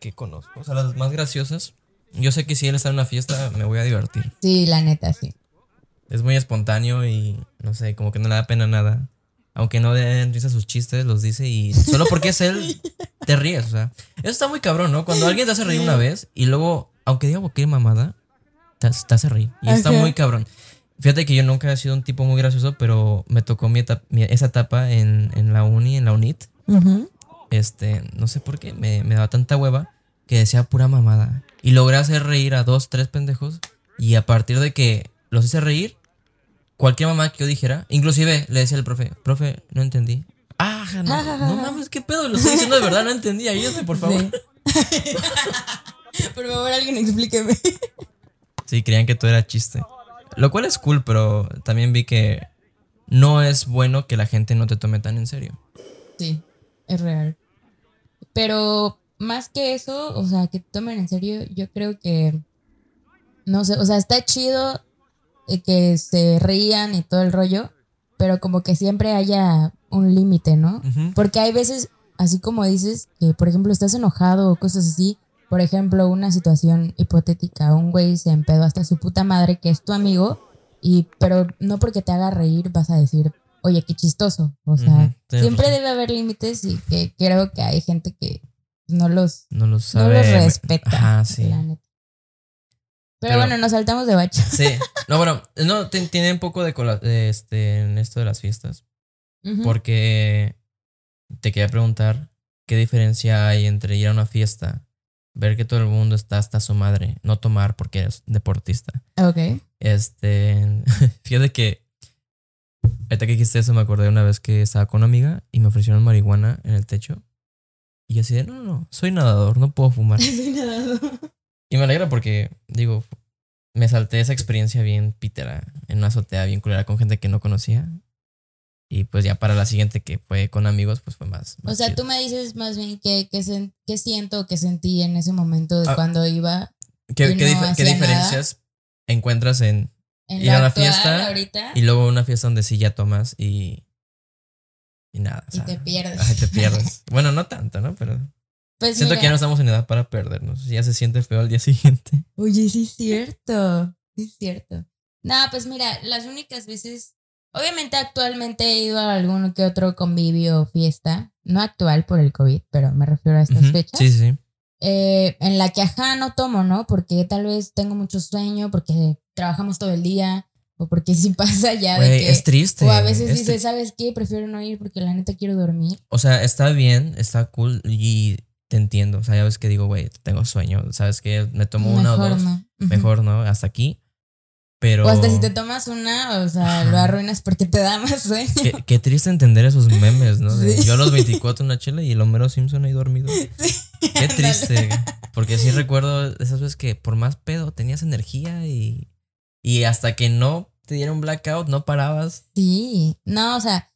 que conozco. O sea, las más graciosas. Yo sé que si él está en una fiesta, me voy a divertir. Sí, la neta, sí. Es muy espontáneo y no sé, como que no le da pena nada. Aunque no den risa sus chistes, los dice y solo porque es él, te ríes. O sea, eso está muy cabrón, ¿no? Cuando alguien te hace reír una vez y luego, aunque diga cualquier mamada, te, te hace reír. Y está Ajá. muy cabrón. Fíjate que yo nunca he sido un tipo muy gracioso, pero me tocó mi etapa- mi- esa etapa en, en la uni, en la UNIT. Este, no sé por qué, me, me daba tanta hueva que decía pura mamada. Y logré hacer reír a dos, tres pendejos. Y a partir de que los hice reír, cualquier mamá que yo dijera, inclusive le decía al profe, profe, no entendí. Ah, no, no mames, qué pedo, lo estoy diciendo de verdad, no entendí, ayúdame, por favor. Sí. Por favor, alguien explíqueme. Sí, creían que todo era chiste. Lo cual es cool, pero también vi que no es bueno que la gente no te tome tan en serio. Sí, es real. Pero más que eso, o sea, que te tomen en serio, yo creo que, no sé, o sea, está chido que se rían y todo el rollo, pero como que siempre haya un límite, ¿no? Ujú. Porque hay veces, así como dices, que por ejemplo estás enojado o cosas así. Por ejemplo, una situación hipotética, un güey se empedó hasta su puta madre que es tu amigo, y pero no porque te haga reír vas a decir, oye, qué chistoso. O sea, siempre razón. debe haber límites y que creo que hay gente que no los, No los respeta. Ajá, sí. la neta. Pero, Pero- bueno, nos saltamos de bacho. Sí. No, bueno, no, ti- tiene un poco de, cola- de este, en esto de las fiestas. Porque te quería preguntar qué diferencia hay entre ir a una fiesta, ver que todo el mundo está hasta su madre, no tomar porque eres deportista. Ok. Este, fíjate que ahorita que dijiste eso me acordé una vez que estaba con una amiga y me ofrecieron marihuana en el techo. Y yo así de, no, no, no, soy nadador, no puedo fumar. Soy nadador. Y me alegra porque, digo, me salté esa experiencia bien pítera en una azotea bien culera con gente que no conocía. Y pues ya para la siguiente que fue con amigos, pues fue más. O sea, chido. tú me dices más bien qué, sen- qué siento qué sentí en ese momento de Ah. cuando iba ¿Qué, qué no diferencias encuentras en en Ir a actual fiesta ahorita y luego una fiesta donde sí ya tomas y. Y nada. o y sea, te pierdes. Ay, te pierdes. bueno, no tanto, ¿no? Pero Pues siento que ya no estamos en edad para perdernos. Ya se siente feo al día siguiente. Oye, sí es cierto. Sí es cierto. No, pues mira, las únicas veces. Obviamente, actualmente he ido a algún que otro convivio o fiesta. No actual por el COVID, pero me refiero a estas fechas. Sí, sí, eh, en la que ajá no tomo, ¿no? Porque tal vez tengo mucho sueño, porque trabajamos todo el día, o porque sí pasa ya de Güey, que. es triste. o a veces es dices, ¿sabes qué? Prefiero no ir porque la neta quiero dormir. O sea, está bien, está cool y te entiendo. O sea, ya ves que digo, güey, tengo sueño. ¿Sabes que Me tomo una o dos. no. Mejor, ¿no? Hasta aquí. Pero. O hasta si te tomas una, o sea, lo arruinas porque te da más sueño. Qué, qué triste entender esos memes, ¿no? Sí. Yo a los 24 una chela y el Homero Simpson ahí dormido. Qué triste. Porque sí recuerdo esas veces que por más pedo tenías energía y, y hasta que no te diera un blackout no parabas. Sí, no, o sea,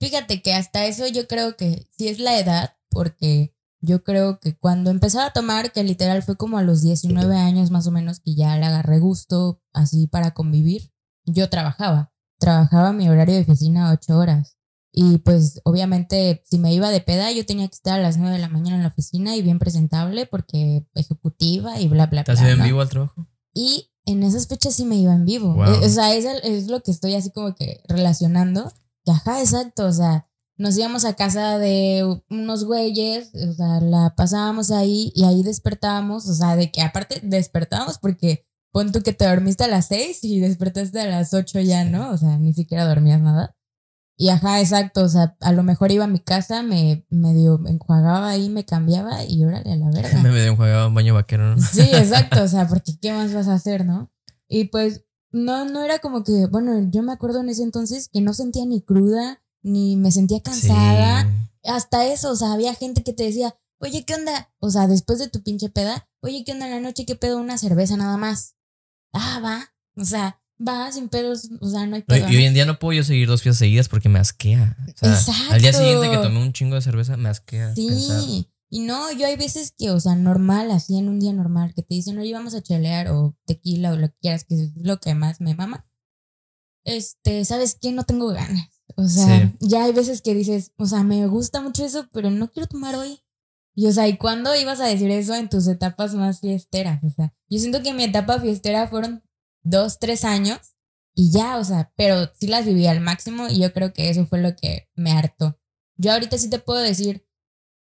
fíjate que hasta eso yo creo que sí es la edad, porque yo creo que cuando empezaba a tomar, que literal fue como a los 19 años más o menos que ya le agarré gusto así para convivir, yo trabajaba, trabajaba mi horario de oficina ocho horas. Y pues obviamente si me iba de peda yo tenía que estar a las 9 de la mañana en la oficina y bien presentable porque ejecutiva y bla, bla, ¿Te has bla. ido en ¿no? vivo al trabajo? Y en esas fechas sí me iba en vivo. Wow. Eh, O sea, es, el- es lo que estoy así como que relacionando. Que ajá, exacto. O sea, nos íbamos a casa de unos güeyes, o sea, la pasábamos ahí y ahí despertábamos. O sea, de que aparte despertábamos porque pon tú que te dormiste a las seis y despertaste a las ocho ya, ¿no? O sea, ni siquiera dormías nada. Y ajá, exacto. O sea, a lo mejor iba a mi casa, me medio enjuagaba ahí, me cambiaba y órale a la verga. Me dio un juego un baño vaquero, ¿no? Sí, exacto, o sea, porque ¿qué más vas a hacer, no? Y pues no, no era como que, bueno, yo me acuerdo en ese entonces que no sentía ni cruda, ni me sentía cansada, Sí. hasta eso, o sea, había gente que te decía, oye, ¿qué onda? O sea, después de tu pinche peda, oye, ¿qué onda en la noche? ¿Qué pedo? Una cerveza nada más. Ah, va, o sea, va sin pedos, o sea, no hay pedo. y hoy en día no puedo yo seguir dos fiestas seguidas porque me asquea. O sea, al día Exacto. siguiente que tomé un chingo de cerveza, me asquea. pensar. Sí, y no, yo hay veces que, o sea, normal, así en un día normal, que te dicen, oye, vamos a chelear o tequila o lo que quieras, que es lo que más me mama. Este, ¿sabes qué? No tengo ganas. O sea, Sí. ya hay veces que dices, o sea, me gusta mucho eso, pero no quiero tomar hoy. Y o sea, ¿y cuándo ibas a decir eso en tus etapas más fiesteras? O sea, yo siento que mi etapa fiestera fueron dos, tres años y ya, o sea, pero sí las viví al máximo y yo creo que eso fue lo que me hartó. Yo ahorita sí te puedo decir,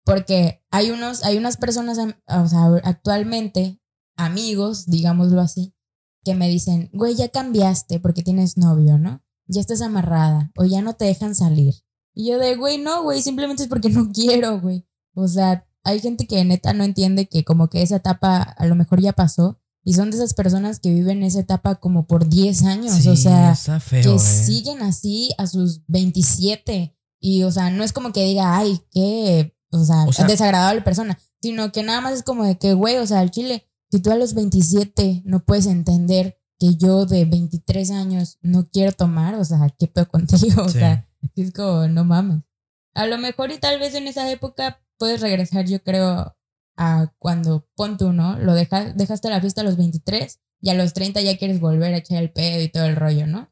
porque hay unos, hay unas personas, o sea, actualmente, amigos, digámoslo así, que me dicen, güey, ya cambiaste porque tienes novio, ¿no? Ya estás amarrada o ya no te dejan salir. Y yo de, güey, no, güey, simplemente es porque no quiero, güey. O sea, hay gente que neta no entiende que como que esa etapa a lo mejor ya pasó y son de esas personas que viven esa etapa como por 10 años, o sea, que ¿eh? siguen así a sus 27 y o sea, no es como que diga, ay, qué, o sea, desagradable persona, sino que nada más es como de que, güey, o sea, al chile, si tú a los 27 no puedes entender que yo de 23 años no quiero tomar, o sea, ¿qué pedo contigo? O sea, es como, no mames. A lo mejor y tal vez en esa época puedes regresar, yo creo, a cuando pon tú, ¿no? Lo dejas, dejaste la fiesta a los 23 y a los 30 ya quieres volver a echar el pedo y todo el rollo, ¿no?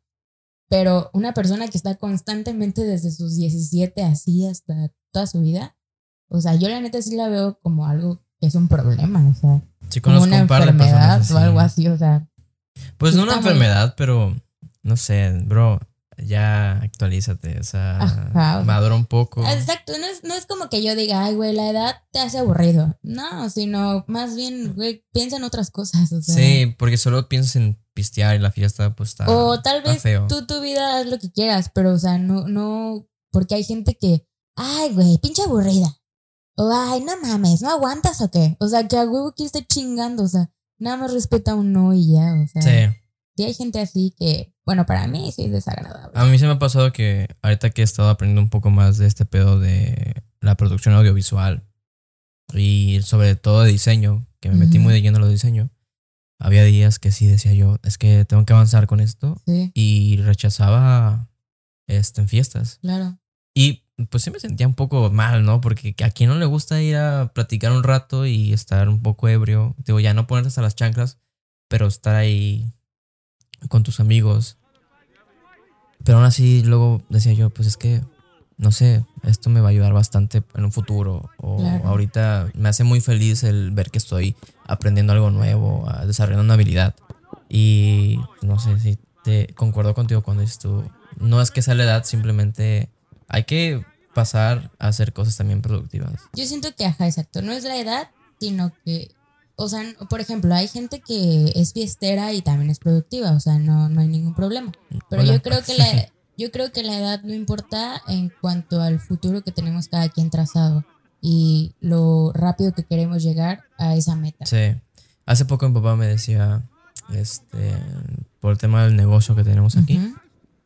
Pero una persona que está constantemente desde sus 17 así hasta toda su vida, o sea, yo la neta sí la veo como algo que es un problema, o sea, como una enfermedad o algo así, o sea. Pues no una enfermedad, pero no sé, bro, ya actualízate, o sea, madura un poco. Exacto, no es, no es como que yo diga, ay, güey, la edad te hace aburrido. No, sino más bien, güey, piensa en otras cosas. O sea. Sí, porque solo piensas en pistear y la fiesta, pues está. O tal vez tú tu vida haz lo que quieras, pero, o sea, no, no, porque hay gente que, ay, güey, pinche aburrida. O, ay, no mames, ¿no aguantas o qué? O sea, que a huevo que esté chingando, o sea, nada más respeta un no y ya, o sea. Sí. Sí hay gente así que bueno, para mí sí es desagradable. A mí se me ha pasado que ahorita que he estado aprendiendo un poco más de este pedo de la producción audiovisual y sobre todo de diseño, que me metí muy de lleno en lo de diseño, había días que sí decía yo, es que tengo que avanzar con esto y rechazaba este, en fiestas. Claro. Y pues sí me sentía un poco mal, ¿no? Porque a quien no le gusta ir a platicar un rato y estar un poco ebrio, digo, ya no ponerte hasta las chanclas, pero estar ahí con tus amigos. Pero aún así luego decía yo, pues es que, no sé, esto me va a ayudar bastante en un futuro. O ahorita me hace muy feliz el ver que estoy aprendiendo algo nuevo, desarrollando una habilidad. Y no sé si te concuerdo contigo cuando dices tú, no es que sea la edad, simplemente hay que pasar a hacer cosas también productivas. Yo siento que, ajá, exacto, no es la edad, sino que o sea, por ejemplo, hay gente que es fiestera y también es productiva, o sea, no, no hay ningún problema. Pero yo creo que la, yo creo que la edad no importa en cuanto al futuro que tenemos cada quien trazado y lo rápido que queremos llegar a esa meta. Sí. Hace poco mi papá me decía, este, por el tema del negocio que tenemos aquí,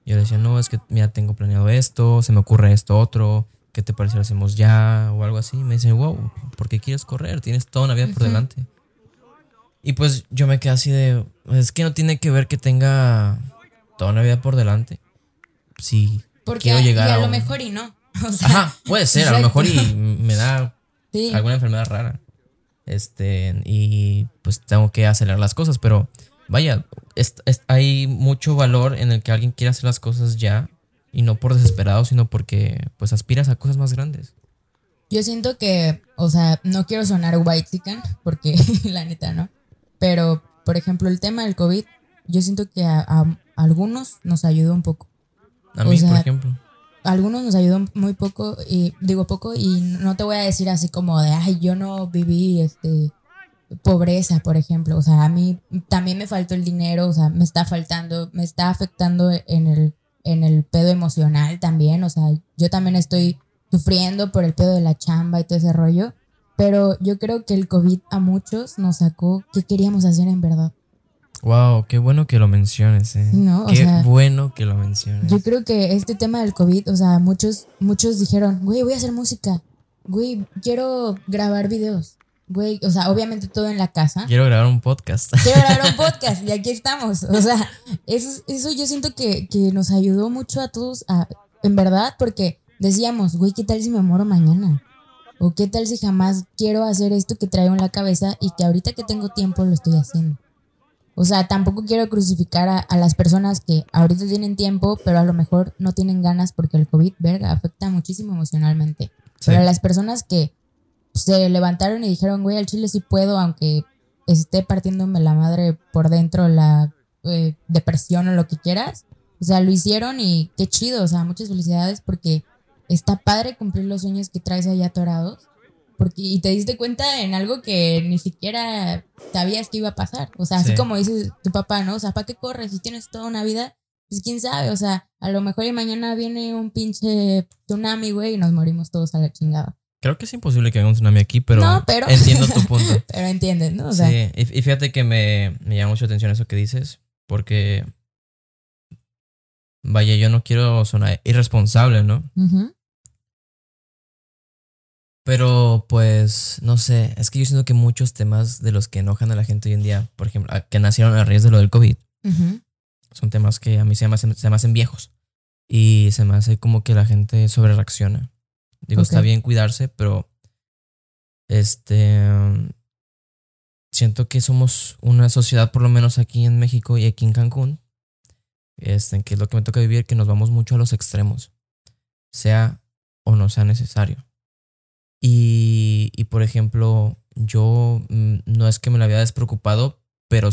yo le decía, no, es que mira, tengo planeado esto, se me ocurre esto otro, ¿qué te parece lo hacemos ya? O algo así. Me dice, wow, ¿por qué quieres correr? Tienes toda una vida por delante. Y pues yo me quedé así de, es que no tiene que ver que tenga toda una vida por delante. Sí. Porque quiero llegar a, a, lo mejor y no. Ajá, puede ser, a lo mejor y me da alguna enfermedad rara. Este, y pues tengo que acelerar las cosas, pero vaya, hay mucho valor en el que alguien quiera hacer las cosas ya y no por desesperado, sino porque pues aspiras a cosas más grandes. Yo siento que, o sea, no quiero sonar white chicken, porque la neta, ¿no? Pero, por ejemplo, el tema del COVID, yo siento que a, algunos nos ayudó un poco. A mí, por ejemplo. A algunos nos ayudó muy poco, y digo poco, y no te voy a decir así como de, ay, yo no viví este pobreza, por ejemplo. O sea, a mí también me faltó el dinero, o sea, me está faltando, me está afectando en el, en el pedo emocional también. O sea, yo también estoy sufriendo por el pedo de la chamba y todo ese rollo. Pero yo creo que el COVID a muchos nos sacó qué queríamos hacer en verdad. Wow, qué bueno que lo menciones, eh. qué bueno que lo menciones. Yo creo que este tema del COVID, o sea, muchos, muchos dijeron, güey, voy a hacer música, güey, quiero grabar videos, güey, o sea, obviamente todo en la casa. Quiero grabar un podcast. Quiero grabar un podcast y aquí estamos. O sea, eso, eso yo siento que, que nos ayudó mucho a todos, a, en verdad, porque decíamos, güey, ¿qué tal si me muero mañana? ¿O qué tal si jamás quiero hacer esto que traigo en la cabeza y que ahorita que tengo tiempo lo estoy haciendo? O sea, tampoco quiero crucificar a, las personas que ahorita tienen tiempo, pero a lo mejor no tienen ganas porque el COVID, verga, afecta muchísimo emocionalmente. Pero a las personas que se levantaron y dijeron, güey, al chile sí puedo, aunque esté partiéndome la madre por dentro, la eh, depresión o lo que quieras. O sea, lo hicieron y qué chido, o sea, muchas felicidades porque está padre cumplir los sueños que traes ahí atorados. Porque, y te diste cuenta en algo que ni siquiera sabías que iba a pasar. O sea, así como dice tu papá, ¿no? O sea, ¿para qué corres si tienes toda una vida? Pues quién sabe, o sea, a lo mejor y mañana viene un pinche tsunami, güey, y nos morimos todos a la chingada. Creo que es imposible que haga un tsunami aquí, pero, entiendo tu punto. pero entiendes, ¿no? sí, y, fíjate que me, me llama mucho atención eso que dices, porque, vaya, yo no quiero sonar irresponsable, ¿no? Pero pues, no sé, es que yo siento que muchos temas de los que enojan a la gente hoy en día, por ejemplo, que nacieron a raíz de lo del COVID, son temas que a mí se me, hacen, se me hacen viejos. Y se me hace como que la gente sobre Digo, está bien cuidarse, pero este siento que somos una sociedad, por lo menos aquí en México y aquí en Cancún, este, que es lo que me toca vivir, que nos vamos mucho a los extremos, sea o no sea necesario. Y, y por ejemplo, yo mm, no es que me la había despreocupado, pero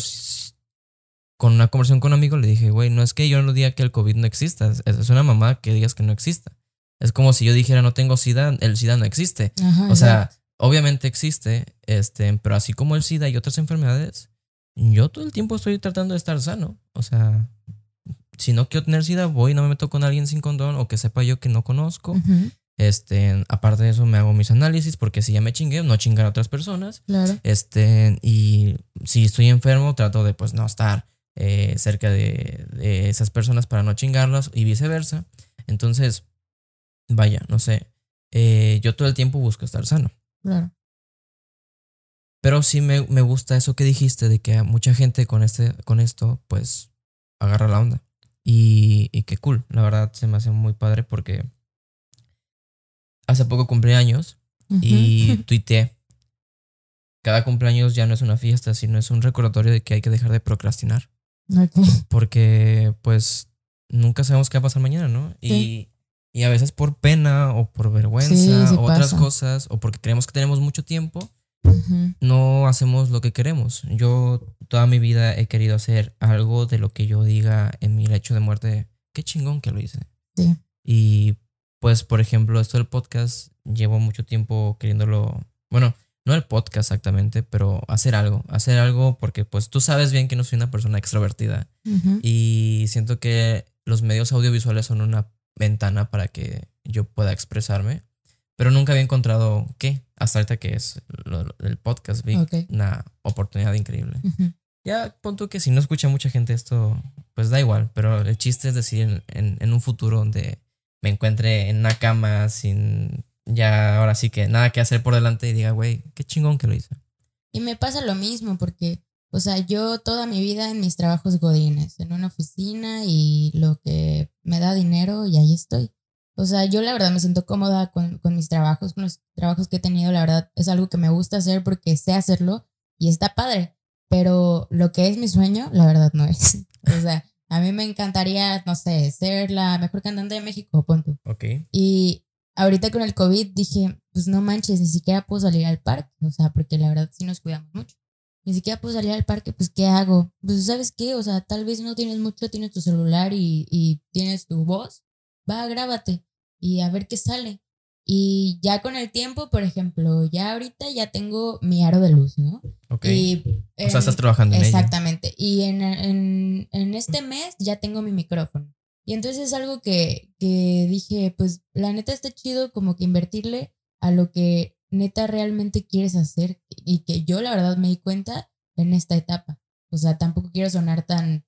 con una conversación con un amigo le dije, güey, no es que yo no diga que el COVID no exista, es una mamá que digas que no exista. Es como si yo dijera no tengo SIDA, el SIDA no existe. o sea, obviamente existe, este, pero así como el SIDA y otras enfermedades, yo todo el tiempo estoy tratando de estar sano. O sea, si no quiero tener SIDA, voy y no me meto con alguien sin condón o que sepa yo que no conozco. Este, aparte de eso, me hago mis análisis porque si ya me chingué, no chingar a otras personas. Claro. Este, y si estoy enfermo, trato de pues no estar eh, cerca de, de, esas personas para no chingarlas y viceversa. Entonces, vaya, no sé. Eh, yo todo el tiempo busco estar sano. Claro. Pero sí me, me, gusta eso que dijiste de que mucha gente con, este, con esto, pues, agarra la onda. Y, y qué cool. La verdad se me hace muy padre porque hace poco cumpleaños y tuiteé. Cada cumpleaños ya no es una fiesta, sino es un recordatorio de que hay que dejar de procrastinar. Porque, pues, nunca sabemos qué va a pasar mañana, ¿no? Y, y, a veces por pena o por vergüenza o otras cosas, o porque creemos que tenemos mucho tiempo, no hacemos lo que queremos. Yo toda mi vida he querido hacer algo de lo que yo diga en mi lecho de muerte. Qué chingón que lo hice. Sí. Y pues, por ejemplo, esto del podcast, llevo mucho tiempo queriéndolo, bueno, no el podcast exactamente, pero hacer algo, hacer algo porque pues tú sabes bien que no soy una persona extrovertida y siento que los medios audiovisuales son una ventana para que yo pueda expresarme, pero nunca había encontrado qué, hasta ahorita que es el podcast, vi una oportunidad increíble. Ya punto que si no escucha mucha gente esto, pues da igual, pero el chiste es decir en, en un futuro donde me encuentre en una cama sin ya ahora sí que nada que hacer por delante y diga, güey, qué chingón que lo hice. Y me pasa lo mismo porque, o sea, yo toda mi vida en mis trabajos godines, en una oficina y lo que me da dinero y ahí estoy. O sea, yo la verdad me siento cómoda con, con mis trabajos, con los trabajos que he tenido, la verdad es algo que me gusta hacer porque sé hacerlo y está padre. Pero lo que es mi sueño, la verdad no es. O sea, a mí me encantaría, no sé, ser la mejor cantante de México, punto. Ok. Y ahorita con el COVID dije, pues no manches, ni siquiera puedo salir al parque, o sea, porque la verdad sí nos cuidamos mucho. Ni siquiera puedo salir al parque, pues ¿qué hago? Pues sabes qué, o sea, tal vez no tienes mucho, tienes tu celular y, y tienes tu voz, va, grábate y a ver qué sale. Y ya con el tiempo, por ejemplo, ya ahorita ya tengo mi aro de luz, ¿no? Ok. Y, o sea, estás trabajando en Exactamente. Y en, en, en este mes ya tengo mi micrófono. Y entonces es algo que, que dije, pues la neta está chido como que invertirle a lo que neta realmente quieres hacer y que yo la verdad me di cuenta en esta etapa. O sea, tampoco quiero sonar tan,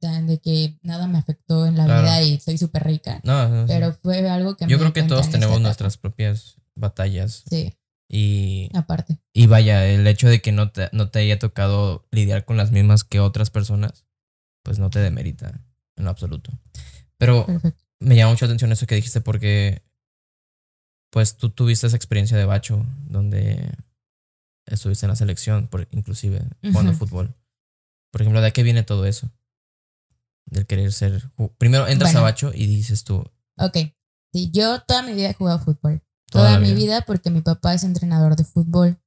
tan de que nada me afectó en la vida y soy súper rica. No, pero fue algo que... Yo creo que todos tenemos nuestras propias batallas. Sí. Y... Aparte. Y vaya, el hecho de que no te, no te haya tocado lidiar con las mismas que otras personas, pues no te demerita en lo absoluto. Pero me llama mucho la atención eso que dijiste porque, pues tú tuviste esa experiencia de bacho donde estuviste en la selección, por, inclusive jugando fútbol. Por ejemplo, ¿de qué viene todo eso? Del querer ser... Primero entras a bacho y dices tú... Ok. Sí, yo toda mi vida he jugado fútbol. toda, mi vida. vida porque mi papá es entrenador de fútbol.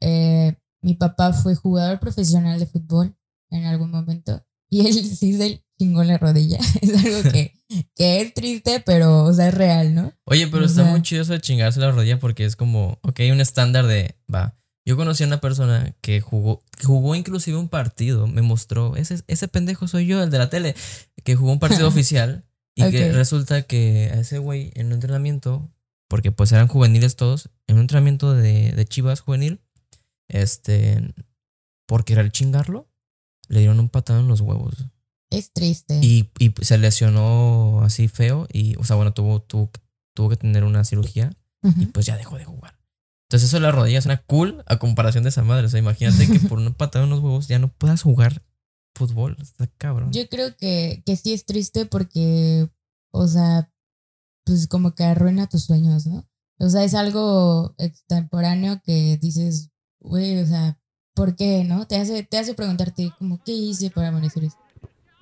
Eh, mi papá fue jugador profesional de fútbol en algún momento y él sí se chingó la rodilla. Es algo que, que es triste, pero o sea, es real, ¿no? Oye, pero O está sea- muy chido eso de chingarse la rodilla porque es como, ok, un estándar de, va. Yo conocí a una persona que jugó, jugó inclusive un partido, me mostró, ese, ese pendejo soy yo, el de la tele, que jugó un partido oficial y que resulta que a ese güey en un entrenamiento, porque pues eran juveniles todos, en un entrenamiento de, de Chivas juvenil, este, por querer chingarlo, le dieron un patado en los huevos. Es triste. Y, y se lesionó así feo y, o sea, bueno, tuvo, tuvo, tuvo que tener una cirugía y pues ya dejó de jugar. Entonces eso de la rodilla suena cool a comparación de esa madre. O sea, imagínate que por una patada en los huevos ya no puedas jugar fútbol. Está cabrón. Yo creo que, que sí es triste porque, o sea, pues como que arruina tus sueños, ¿no? O sea, es algo extemporáneo que dices, güey, o sea, ¿por qué, no? Te hace, te hace preguntarte, como, ¿qué hice para merecer esto?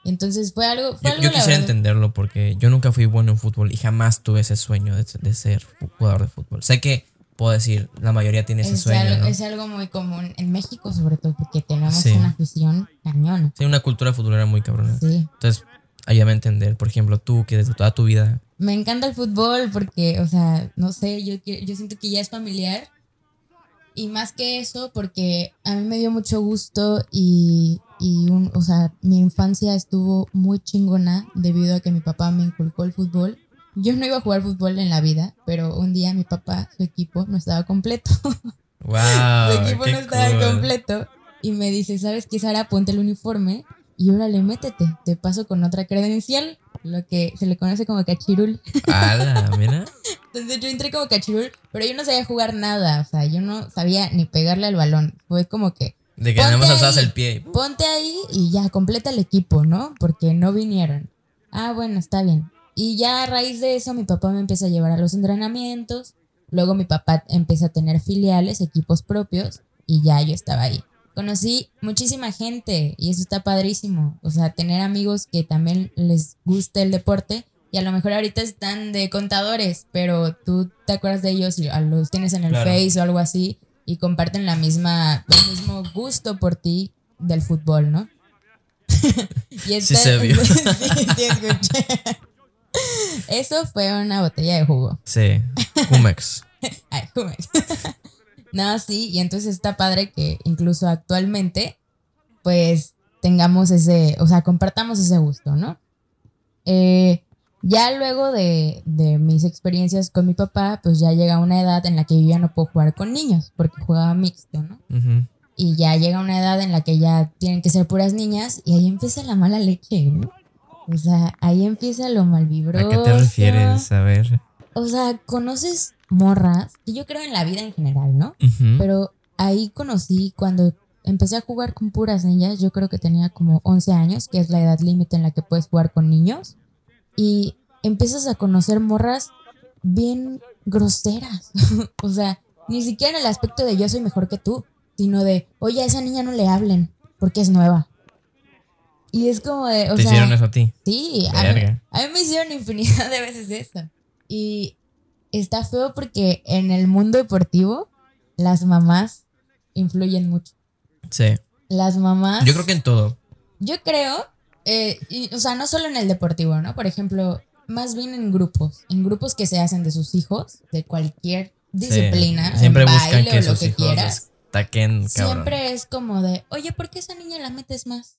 Entonces fue algo, fue Yo, algo yo quisiera entenderlo porque yo nunca fui bueno en fútbol y jamás tuve ese sueño de, de ser jugador de fútbol. Sé que puedo decir, la mayoría tiene ese es, sueño, algo, ¿no? es algo muy común en México, sobre todo, porque tenemos Sí. una afición cañona. Sí, una cultura futbolera muy cabrona. Sí. Entonces, ayúdame a entender. Por ejemplo, tú que desde toda tu vida Me encanta el fútbol porque, o sea, no sé, yo, yo siento que ya es familiar. Y más que eso, porque a mí me dio mucho gusto y, y un, o sea, mi infancia estuvo muy chingona debido a que mi papá me inculcó el fútbol. Yo no iba a jugar fútbol en la vida, pero un día mi papá, su equipo, no estaba completo. ¡Wow! su equipo no estaba cool. completo. Y me dice, ¿sabes qué, Sara? Ponte el uniforme y órale, métete. Te paso con otra credencial, lo que se le conoce como cachirul. ¡Hala! Mira. Entonces yo entré como cachirul, pero yo no sabía jugar nada, o sea, yo no sabía ni pegarle al balón. Fue como que De que Ponte nada más el pie. y- ponte ahí y ya, completa el equipo, ¿no? Porque no vinieron. Ah, bueno, está bien. Y ya a raíz de eso mi papá me empieza a llevar a los entrenamientos, luego mi papá empieza a tener filiales, equipos propios, y ya yo estaba ahí. Conocí muchísima gente y eso está padrísimo, o sea, tener amigos que también les guste el deporte y a lo mejor ahorita están de contadores, pero tú te acuerdas de ellos y los tienes en el Claro. Face o algo así y comparten la misma, el mismo gusto por ti del fútbol, ¿no? y Sí se vio. sí, sí escuché. Eso fue una botella de jugo. Sí. Cumex. Ay, Jumex. no, sí, y entonces está padre que incluso actualmente, pues tengamos ese, o sea, compartamos ese gusto, ¿no? Eh, ya luego de, de mis experiencias con mi papá, pues ya llega una edad en la que yo ya no puedo jugar con niños, porque jugaba mixto, ¿no? Y ya llega una edad en la que ya tienen que ser puras niñas, y ahí empieza la mala leche, ¿no? O sea, ahí empieza lo malvibroso. ¿A qué te refieres? A ver. O sea, conoces morras, que yo creo en la vida en general, ¿no? Pero ahí conocí cuando empecé a jugar con puras niñas, yo creo que tenía como 11 años, que es la edad límite en la que puedes jugar con niños, y empiezas a conocer morras bien groseras. o sea, ni siquiera en el aspecto de yo soy mejor que tú, sino de, oye, a esa niña no le hablen, porque es nueva. Y es como de, o ¿Te sea, hicieron eso a ti? Sí, a mí, a mí me hicieron infinidad de veces eso. Y está feo porque en el mundo deportivo las mamás influyen mucho. Sí. Las mamás... Yo creo que en todo. Yo creo, eh, y, o sea, no solo en el deportivo, ¿no? Por ejemplo, más bien en grupos, en grupos que se hacen de sus hijos, de cualquier Sí. disciplina, Siempre en buscan baile que o lo sus que hijos quieras. cabrón. Siempre es como de, oye, ¿por qué esa niña la metes más?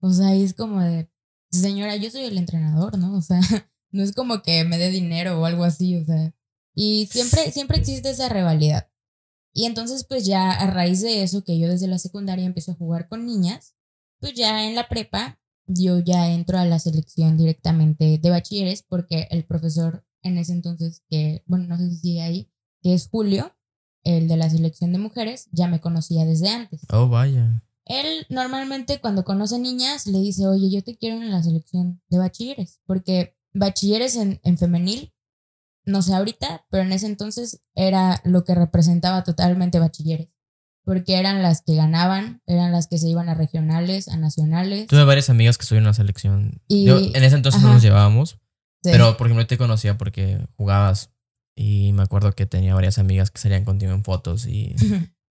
O sea, y es como de, señora, yo soy el entrenador, ¿no? O sea, no es como que me dé dinero o algo así, o sea. Y siempre, siempre existe esa rivalidad. Y entonces, pues ya a raíz de eso, que yo desde la secundaria empiezo a jugar con niñas, pues ya en la prepa, yo ya entro a la selección directamente de bachilleres, porque el profesor en ese entonces, que, bueno, no sé si sigue ahí, que es Julio, el de la selección de mujeres, ya me conocía desde antes. Oh, vaya. Él normalmente cuando conoce niñas le dice, oye, yo te quiero en la selección de bachilleres, porque bachilleres en, en femenil, no sé ahorita, pero en ese entonces era lo que representaba totalmente bachilleres, porque eran las que ganaban, eran las que se iban a regionales, a nacionales. Tuve varias amigas que estuvieron en la selección. Y- Yo en ese entonces no ajá. nos llevábamos, Sí. pero por ejemplo te conocía porque jugabas Y me acuerdo que tenía varias amigas que salían contigo en fotos y,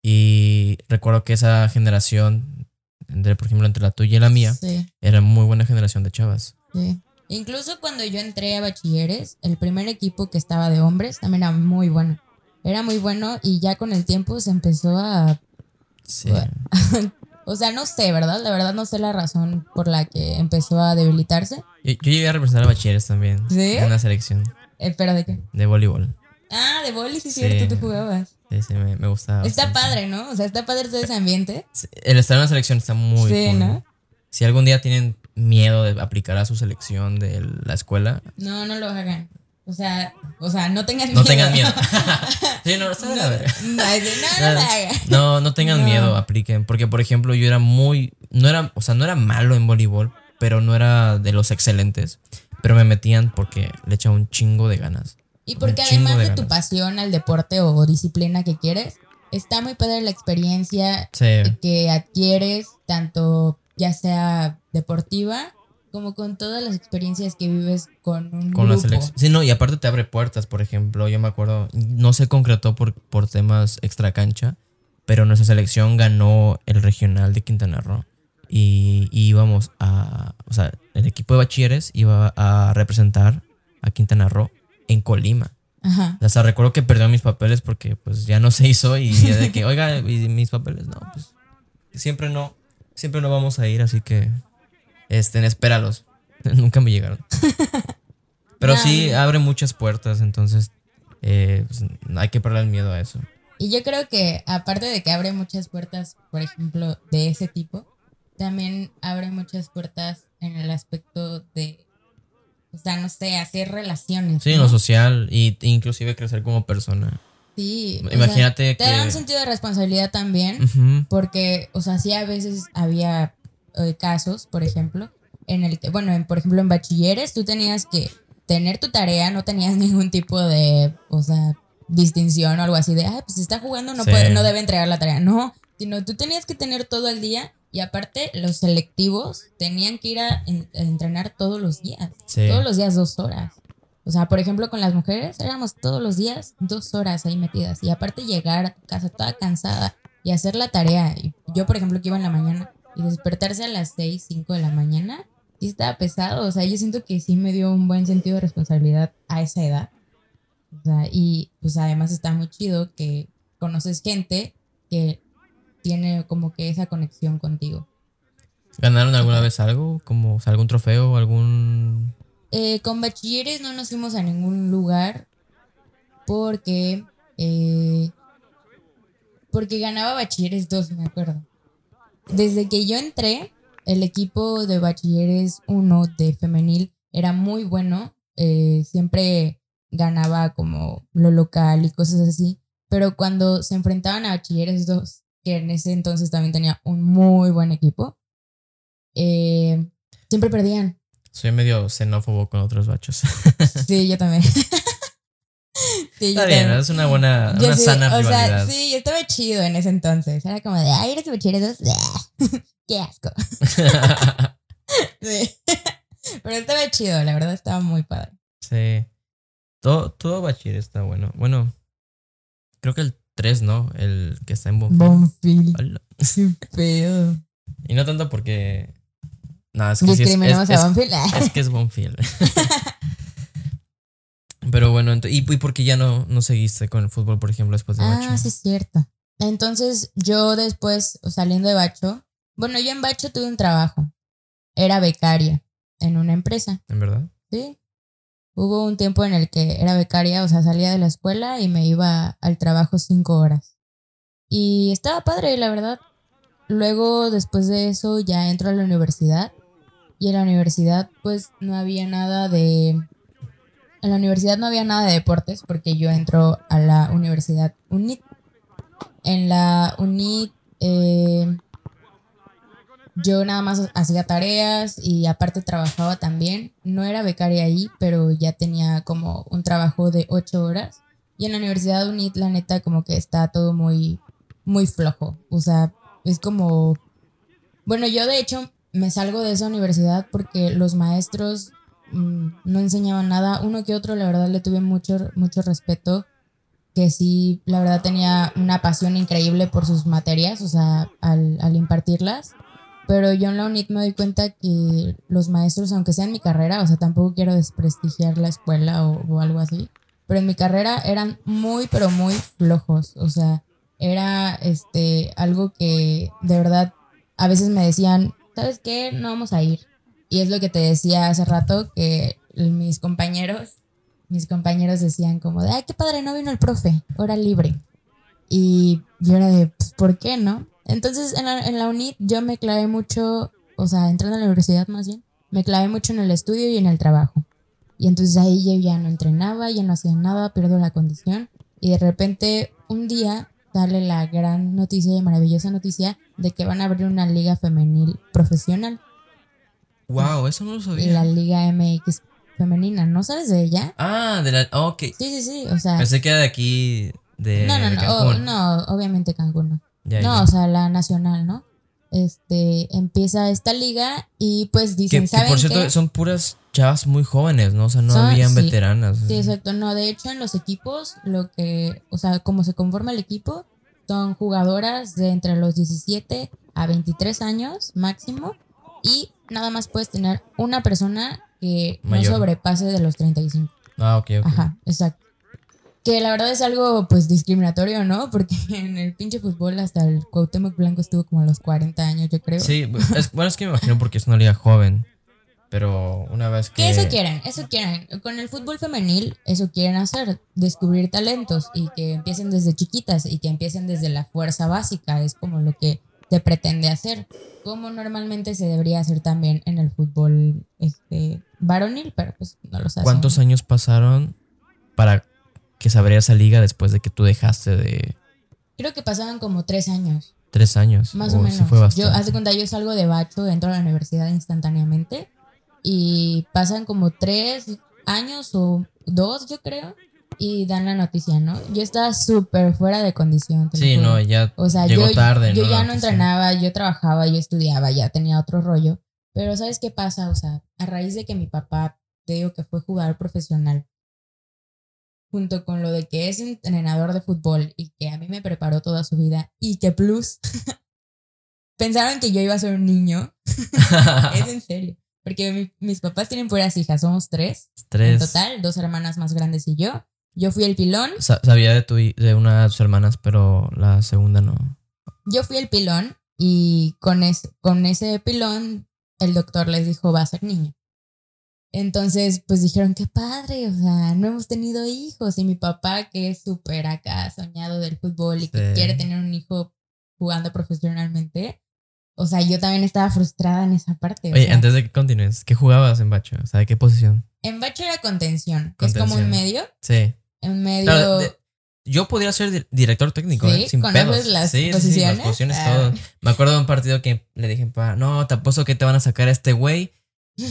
y recuerdo que esa generación, entre, por ejemplo, entre la tuya y la mía, Sí, era muy buena generación de chavas. sí. Incluso cuando yo entré a bachilleres, el primer equipo que estaba de hombres también era muy bueno. Era muy bueno y ya con el tiempo se empezó a... Sí. Bueno. O sea, no sé, ¿verdad? La verdad no sé la razón por la que empezó a debilitarse. Yo, yo llegué a representar a bachilleres también. ¿Sí? En una selección Eh, ¿Pero de qué? de voleibol. Ah, de boli, sí, Sí. cierto, tú jugabas. Sí, sí, me, me gustaba. Está bastante. padre, ¿no? O sea, está padre todo ese ambiente. El estar en una selección está muy Sí, cool. ¿no? Si algún día tienen miedo de aplicar a su selección de la escuela, No, no lo hagan. O sea, o sea, no tengan no miedo. tengan miedo. sí, no, No, no, no, no. No, no tengan No. miedo, apliquen. Porque, por ejemplo, yo era muy. No era, o sea, no era malo en voleibol, pero no era de los excelentes. Pero me metían porque le echaba un chingo de ganas. Y porque además de, de tu pasión al deporte o disciplina que quieres, está muy padre la experiencia Sí. que adquieres, tanto ya sea deportiva como con todas las experiencias que vives con un Con la grupo. selección. Sí, no, y aparte te abre puertas, por ejemplo. Yo me acuerdo, no se concretó por, por temas extra cancha, pero nuestra selección ganó el regional de Quintana Roo. Y, y íbamos a. O sea, el equipo de bachilleres iba a representar a Quintana Roo en Colima. Ajá. Hasta recuerdo que perdió mis papeles porque pues ya no se hizo y ya de que, oiga, ¿y mis papeles? No, pues siempre no, siempre no vamos a ir, así que estén, espéralos. Nunca me llegaron. Pero No, sí abre muchas puertas, entonces eh, pues, hay que perder el miedo a eso. Y yo creo que aparte de que abre muchas puertas, por ejemplo, de ese tipo, también abre muchas puertas en el aspecto de, o sea, no sé, hacer relaciones. Sí, en lo social y inclusive crecer como persona. Sí. o sea, Imagínate te da un sentido de responsabilidad también, porque, o sea, sí a veces había eh, casos, por ejemplo, en el que, bueno, en- por ejemplo, en bachilleres tú tenías que tener tu tarea, no tenías ningún tipo de, o sea, distinción o algo así de, ah, pues si está jugando no, Sí. puede, no debe entregar la tarea. No, sino tú tenías que tener todo el día y aparte los selectivos tenían que ir a, en- a entrenar todos los días, Sí. todos los días dos horas. O sea, por ejemplo, con las mujeres éramos todos los días dos horas ahí metidas. Y aparte llegar a casa toda cansada y hacer la tarea. Y yo, por ejemplo, que iba en la mañana y despertarse a las 6, 5 de la mañana, sí estaba pesado. O sea, yo siento que sí me dio un buen sentido de responsabilidad a esa edad. O sea, y pues además está muy chido que conoces gente que tiene como que esa conexión contigo. ¿Ganaron alguna vez algo? Como o sea, algún trofeo o algún... Eh, con bachilleres no nos fuimos a ningún lugar porque eh, porque ganaba bachilleres 2, me acuerdo. Desde que yo entré, el equipo de bachilleres 1 de femenil era muy bueno. eh, siempre ganaba como lo local y cosas así. Pero cuando se enfrentaban a bachilleres 2, que en ese entonces también tenía un muy buen equipo, eh, siempre perdían. Soy medio xenófobo con otros bachos. Sí, yo también. sí, Está bien, es una buena, Yo una sí, sana o rivalidad. sea, sí, yo estaba chido en ese entonces. Era como de, ay, eres bachilleros. Qué asco. Sí. Pero estaba chido, la verdad estaba muy padre. Sí. Todo, todo bachiller está bueno. Bueno, creo que el 3, ¿no? El que está en Bonfil. Bonfil. Qué pedo. Y no tanto porque. No, es que sí es, es- Bonfil. es que es Bonfield. Pero bueno, ¿y, y por qué ya no, no seguiste con el fútbol, por ejemplo, después de Bacho? Ah, sí, es cierto. Entonces, yo después, saliendo de Bacho, bueno, yo en Bacho tuve un trabajo. Era becaria en una empresa. ¿En verdad? Sí. Hubo un tiempo en el que era becaria, o sea, salía de la escuela y me iba al trabajo cinco horas. Y estaba padre, la verdad. Luego, después de eso, ya entro a la universidad. Y en la universidad, pues, no había nada de... En la universidad no había nada de deportes porque yo entro a la universidad UNIT. En la UNIT, eh, yo nada más hacía tareas y aparte trabajaba también. No era becaria ahí, pero ya tenía como un trabajo de ocho horas. Y en la Universidad UNIT, la neta, como que está todo muy, muy flojo. O sea, es como... Bueno, yo de hecho me salgo de esa universidad porque los maestros no enseñaban nada. Uno que otro, la verdad, le tuve mucho, mucho respeto, que sí, la verdad tenía una pasión increíble por sus materias, o sea, al, al impartirlas. Pero yo en la UNIT me doy cuenta que los maestros, aunque sea en mi carrera, o sea, tampoco quiero desprestigiar la escuela o, o algo así, pero en mi carrera eran muy, pero muy flojos. O sea, era este algo que de verdad a veces me decían, ¿sabes qué? No vamos a ir. Y es lo que te decía hace rato, que mis compañeros, mis compañeros decían como de, ay, qué padre, no vino el profe, hora libre. Y yo era de, pues, ¿por qué no? Entonces en la, en la UNIT yo me clavé mucho, o sea, entrando a la universidad más bien, me clavé mucho en el estudio y en el trabajo. Y entonces ahí yo ya no entrenaba, ya no hacía nada, pierdo la condición. Y de repente un día darle la gran noticia y maravillosa noticia de que van a abrir una liga femenil profesional. Wow, eso no lo sabía. La Liga MX femenina, ¿no sabes de ella? Ah, de la. ok. Sí, sí, sí, o sea. Pensé que era de aquí. De no, no, no, Cancún. oh, no, obviamente Cancún no. Ya, no, ya. o sea, la nacional, ¿no? Este, empieza esta liga y pues Que, dicen, que, ¿saben por cierto, qué? son puras chavas muy jóvenes, ¿no? O sea, no Son- habían sí. veteranas. Sí, exacto. No, de hecho, en los equipos, lo que, o sea, como se conforma el equipo, son jugadoras de entre los 17 a 23 años máximo y nada más puedes tener una persona que Mayor. no sobrepase de los 35. Ah, ok, ok. Ajá, exacto. Que la verdad es algo pues discriminatorio, ¿no? Porque en el pinche fútbol hasta el Cuauhtémoc Blanco estuvo como a los 40 años, yo creo. Sí, es, bueno, es que me imagino porque es una liga joven. Pero una vez que. Que eso quieren, eso quieren. Con el fútbol femenil, eso quieren hacer, descubrir talentos y que empiecen desde chiquitas y que empiecen desde la fuerza básica, es como lo que se pretende hacer, como normalmente se debería hacer también en el fútbol este varonil, pero pues no lo sabes. ¿Cuántos años pasaron para que se abriera esa liga después de que tú dejaste de Creo que pasaban como tres años, tres años? más o Uy, sí menos. fue yo, de cuenta, yo salgo de Bacho, entro a la universidad instantáneamente y pasan como tres años o dos, yo creo, y dan la noticia, ¿no? Yo estaba súper fuera de condición. Sí, no, ya O sea, llegó yo, tarde, yo ¿no? ya no entrenaba, yo trabajaba, yo estudiaba, ya tenía otro rollo. Pero ¿sabes qué pasa? O sea, a raíz de que mi papá, te digo que fue jugador profesional, junto con lo de que es entrenador de fútbol y que a mí me preparó toda su vida y que plus, pensaron que yo iba a ser un niño. es en serio. Porque mi- mis papás tienen puras hijas, somos tres en Tres. total, dos hermanas más grandes y yo. Yo fui el pilón, Sa- Sabía de, tu, de una de tus hermanas, pero la segunda no. yo fui el pilón y con, es- con ese pilón el doctor les dijo va a ser niño. Entonces, pues dijeron, qué padre, o sea, no hemos tenido hijos. Y mi papá, que es súper acá, soñado del fútbol y que Sí. quiere tener un hijo jugando profesionalmente, o sea, yo también estaba frustrada en esa parte. o Oye, sea, antes de que continúes, ¿qué jugabas en Bacho? O sea, ¿de qué posición? En Bacho era contención, que es como Contención. un medio, Sí. Un medio... Claro, de- yo podría ser di- director técnico, ¿Sí? ¿eh? Sin ¿Conoces pedos. las sí, sí, sí, posiciones? las posiciones, Ah. todo. Me acuerdo de un partido que le dije, no, te apuesto que te van a sacar a este güey,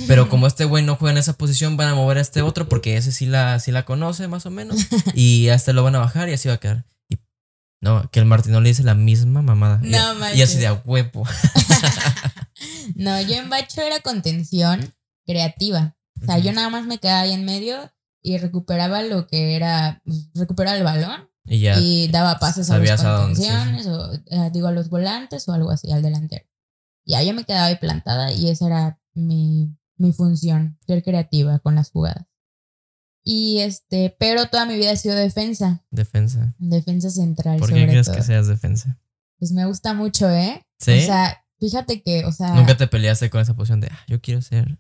pero como este güey no juega en esa posición, van a mover a este otro porque ese sí la, sí la conoce más o menos. y a este lo van a bajar y así va a quedar. Y no, que el Martino le dice la misma mamada. Y- No y, manches. así de a huevo. No, yo en Bacho era contención creativa. O sea, yo nada más me quedaba ahí en medio y recuperaba lo que era, pues, recuperaba el balón Y ya. y daba pases a a dónde, sí, contenciones, o eh, digo a los volantes o algo así, al delantero. Ya yo me quedaba ahí plantada y esa era mi, mi función, ser creativa con las jugadas. Y este, pero toda mi vida he sido defensa, Defensa. defensa central ¿Por qué sobre crees todo. que seas defensa? Pues me gusta mucho, ¿eh? ¿Sí? O sea, fíjate que, o sea, Nunca te peleaste con esa posición de, "Ah, yo quiero ser,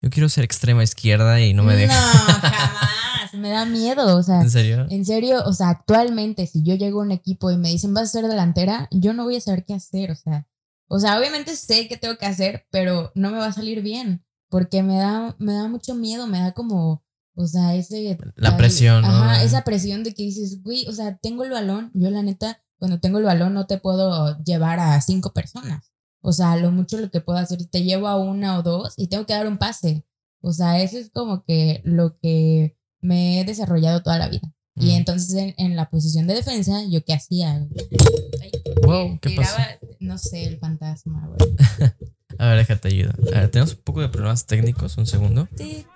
yo quiero ser extrema izquierda y no me deja. No, jamás. Me da miedo. O sea, ¿En serio? en serio, o sea, actualmente, si yo llego a un equipo y me dicen vas a ser delantera, yo no voy a saber qué hacer. O sea, o sea, obviamente sé qué tengo que hacer, pero no me va a salir bien. Porque me da, me da mucho miedo, me da como, o sea, ese. La presión, ¿no? Ajá, esa presión de que dices, güey, o sea, tengo el balón. Yo, la neta, cuando tengo el balón, no te puedo llevar a cinco personas. O sea, lo mucho lo que puedo hacer, te llevo a una o dos y tengo que dar un pase. O sea, eso es como que lo que me he desarrollado toda la vida. Y Mm. entonces en, en la posición de defensa, ¿yo qué hacía? Ay, Wow, ¿qué tiraba, pasó? no sé, el fantasma. A ver, déjate ayuda. A ver, tenemos un poco de problemas técnicos, un segundo. Ver,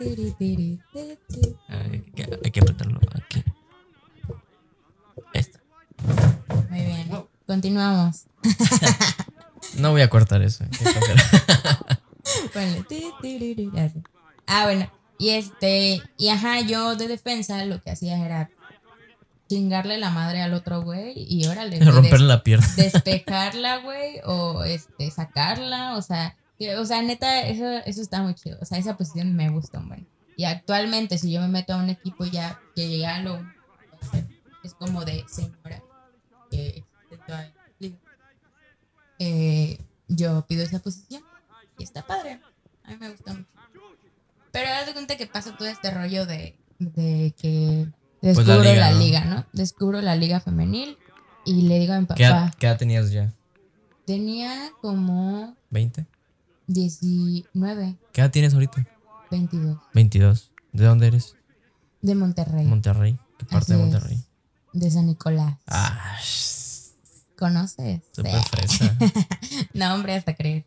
que, hay que apretarlo aquí. Ahí está. Muy bien. Continuamos. No voy a cortar eso. así. Ah, bueno. Y este, y ajá, yo de defensa lo que hacía era chingarle la madre al otro güey y órale. güey, Romperle la pierna. des- despejarla, güey, o este, sacarla, o sea, que- o sea, neta, eso, eso está muy chido. O sea, esa posición me gusta buen. Y actualmente, si yo me meto a un equipo ya que ya lo es como de señora que existe todavía en la liga, eh, yo pido esa posición y está padre. A mí me gusta mucho. Pero haz de cuenta que pasa todo este rollo de, de que Pues descubro la la, liga, liga, ¿no? ¿no? Descubro la liga femenil y le digo a mi ¿Qué edad, papá, qué edad tenías ya? tenía como ¿20? 19, ¿Qué edad tienes ahorita? 22, 22. ¿De dónde eres? de Monterrey, Monterrey. ¿Qué parte de Así es. Monterrey? de San Nicolás. Ah, ¿Conoces? súper Sí. fresa. No, hombre, hasta creer.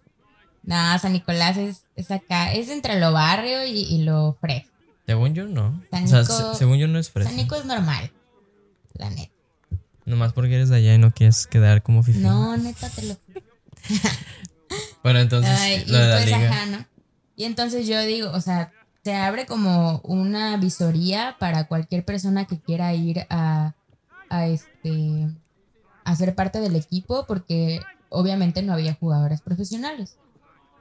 No, San Nicolás es, es acá, es entre lo barrio y, y lo fresco. Según yo, no. San O sea, Nico- se- según yo no es fresa. San Nico es normal, la neta. Nomás porque eres de allá y no quieres quedar como fifi. No, neta, te lo Bueno, entonces, Ay, y lo de la pues, liga. ajá, ¿no? Y entonces yo digo, o sea, se abre como una visoría para cualquier persona que quiera ir a, a este a ser parte del equipo, porque obviamente no había jugadoras profesionales.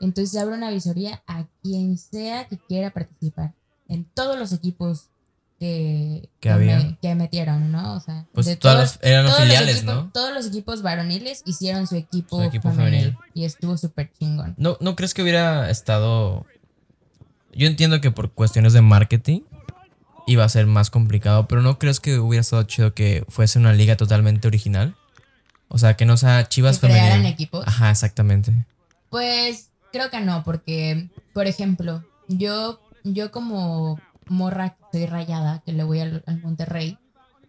Entonces se abre una visoría a quien sea que quiera participar en todos los equipos que, Que había. me- que metieron, ¿no? O sea, Pues de todos- eran todos los filiales, equipos- ¿no? Todos los equipos varoniles hicieron su equipo, Su equipo femenil, femenil. y estuvo súper chingón. ¿No, ¿No crees que hubiera estado... Yo entiendo que por cuestiones de marketing iba a ser más complicado, pero ¿no crees que hubiera estado chido que fuese una liga totalmente original? O sea, que no sea Chivas que crearan equipos. Ajá, exactamente. Pues creo que no, porque, por ejemplo, yo, yo como morra estoy rayada, que le voy al, al Monterrey,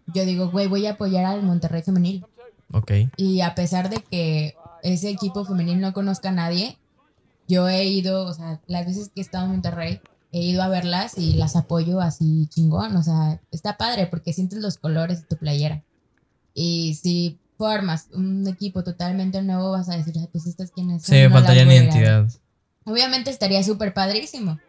yo digo, güey, voy a apoyar al Monterrey femenil. Ok. Y a pesar de que ese equipo femenil no conozca a nadie, yo he ido, o sea, las veces que he estado en Monterrey, he ido a verlas y las apoyo así chingón. O sea, está padre porque sientes los colores de tu playera. Y si formas un equipo totalmente nuevo, vas a decir, "Ay, pues estas quiénes son. Sí, No las faltaría voy a ir a ver". identidad. Obviamente estaría súper padrísimo,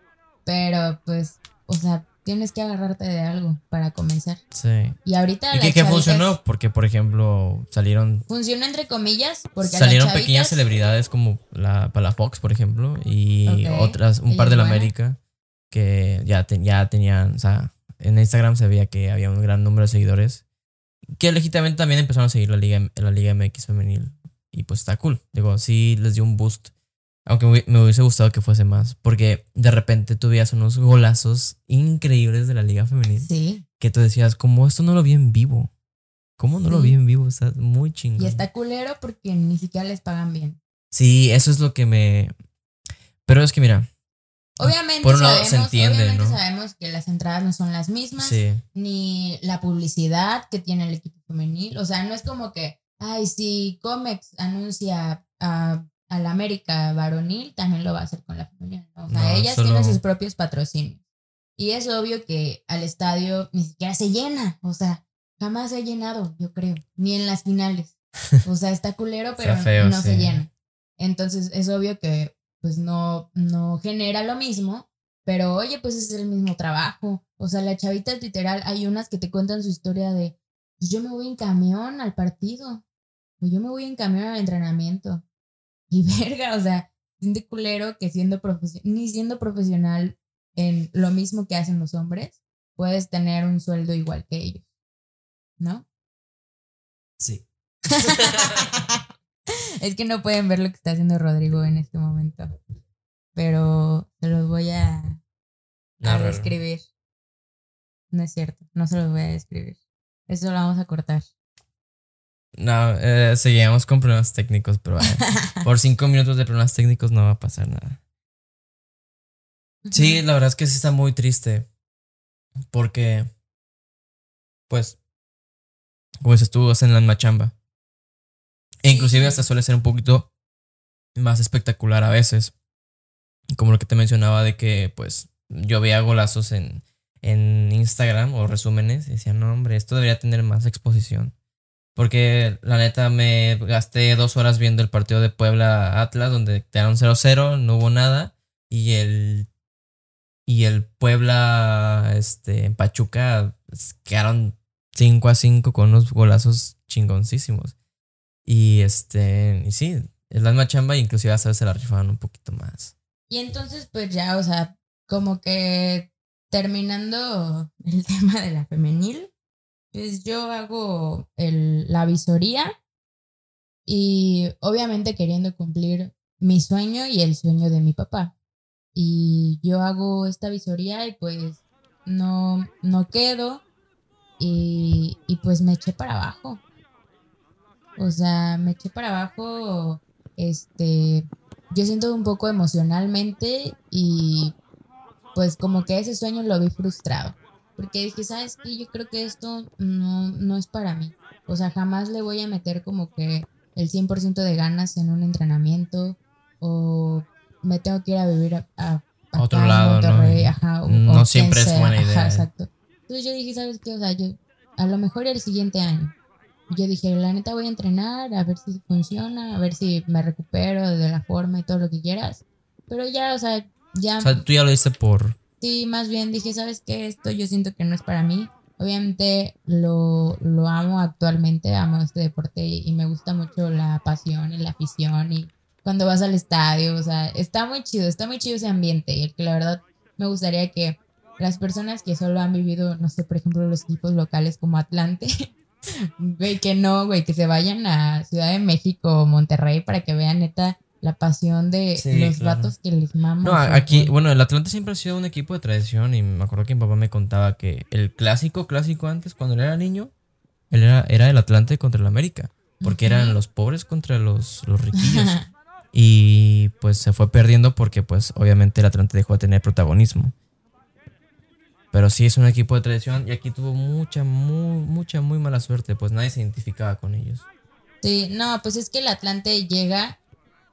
pero pues, o sea, tienes que agarrarte de algo para comenzar. Sí. Y ahorita ¿Y qué, chavitas- funcionó? Porque, por ejemplo, salieron Funcionó entre comillas porque salieron chavitas- pequeñas celebridades como la Palafox, por ejemplo, y otras, un par de la buena. América, que ya, te- ya tenían, o sea, en Instagram se veía que había un gran número de seguidores, que legítimamente también empezaron a seguir la Liga, la Liga MX femenil, y pues está cool, digo, sí les dio un boost, aunque me, hubiese gustado que fuese más, porque de repente tú veías unos golazos increíbles de la Liga femenil, Sí, que tú decías, como esto no lo vi en vivo, ¿cómo no lo vi en vivo? Está muy chingón. y está culero porque ni siquiera les pagan bien. Sí, eso es lo que me. Pero es que mira, Obviamente, Por sabemos, se entiende, obviamente ¿no? sabemos que las entradas no son las mismas, sí, ni la publicidad que tiene el equipo femenil. O sea, no es como que, ay, si Comex anuncia a, a la América varonil, también lo va a hacer con la femenil. O sea, No, ellas solo- tienen sus propios patrocinios. Y es obvio que al estadio ni siquiera se llena. O sea, jamás se ha llenado, yo creo, ni en las finales. O sea, está culero, pero feo, no se llena. Entonces es obvio que pues no, no genera lo mismo, pero oye, pues es el mismo trabajo. O sea, las chavitas literal, hay unas que te cuentan su historia de, pues yo me voy en camión al partido, o yo me voy en camión al entrenamiento. Y verga, o sea, siente culero que siendo profesional, ni siendo profesional en lo mismo que hacen los hombres, puedes tener un sueldo igual que ellos. ¿No? sí. es que no pueden ver lo que está haciendo Rodrigo en este momento. Pero se los voy a, a describir. No es cierto, no se los voy a describir. Eso lo vamos a cortar. No, eh, seguíamos con problemas técnicos, pero eh, por cinco minutos de problemas técnicos no va a pasar nada. Sí, la verdad es que sí está muy triste. Porque, pues, como dices tú, hacen la misma chamba. E inclusive hasta suele ser un poquito más espectacular a veces. como lo que te mencionaba de que pues yo veía golazos en, en Instagram o resúmenes y decía, no hombre, esto debería tener más exposición. Porque la neta me gasté dos horas viendo el partido de Puebla Atlas, donde quedaron 0-0, no hubo nada. Y el. Y el Puebla este, en Pachuca pues, quedaron 5 a 5 con unos golazos chingoncísimos. Y este. Y sí, es la misma chamba, inclusive a veces se la rifaban un poquito más. Y entonces, pues ya, o sea, como que terminando el tema de la femenil, pues yo hago el, la visoría y obviamente queriendo cumplir mi sueño y el sueño de mi papá. Y yo hago esta visoría y pues no, no quedo y, y pues me eché para abajo. O sea, me eché para abajo, este, yo siento un poco emocionalmente y pues como que ese sueño lo vi frustrado. Porque dije, ¿sabes qué? Yo creo que esto no, no es para mí. O sea, jamás le voy a meter como que el 100% de ganas en un entrenamiento o me tengo que ir a vivir a, otro lado, ¿no? no siempre es buena idea. Ajá, exacto. Entonces yo dije, ¿sabes qué? O sea, yo a lo mejor el siguiente año. Yo dije, la neta voy a entrenar, a ver si funciona, a ver si me recupero de la forma y todo lo que quieras. Pero ya, o sea, ya... O sea, tú ya lo hiciste por, Sí, más bien dije, ¿sabes qué? Esto yo siento que no es para mí. Obviamente lo, lo amo actualmente, amo este deporte y, me gusta mucho la pasión y la afición y cuando vas al estadio, o sea, está muy chido, está muy chido ese ambiente y que la verdad me gustaría que las personas que solo han vivido, no sé, por ejemplo, los equipos locales como Atlante, güey, que no, güey, que se vayan a Ciudad de México o Monterrey para que vean neta la pasión de los vatos que les maman. No, aquí, bueno, el Atlante siempre ha sido un equipo de tradición y me acuerdo que mi papá me contaba que el clásico, clásico antes, cuando él era niño, él era, era el Atlante contra el América, porque eran los pobres contra los, los riquillos. y pues se fue perdiendo porque pues obviamente el Atlante dejó de tener protagonismo. Pero sí es un equipo de tradición y aquí tuvo mucha, muy, mucha, muy mala suerte, pues nadie se identificaba con ellos. Sí, no, pues es que el Atlante llega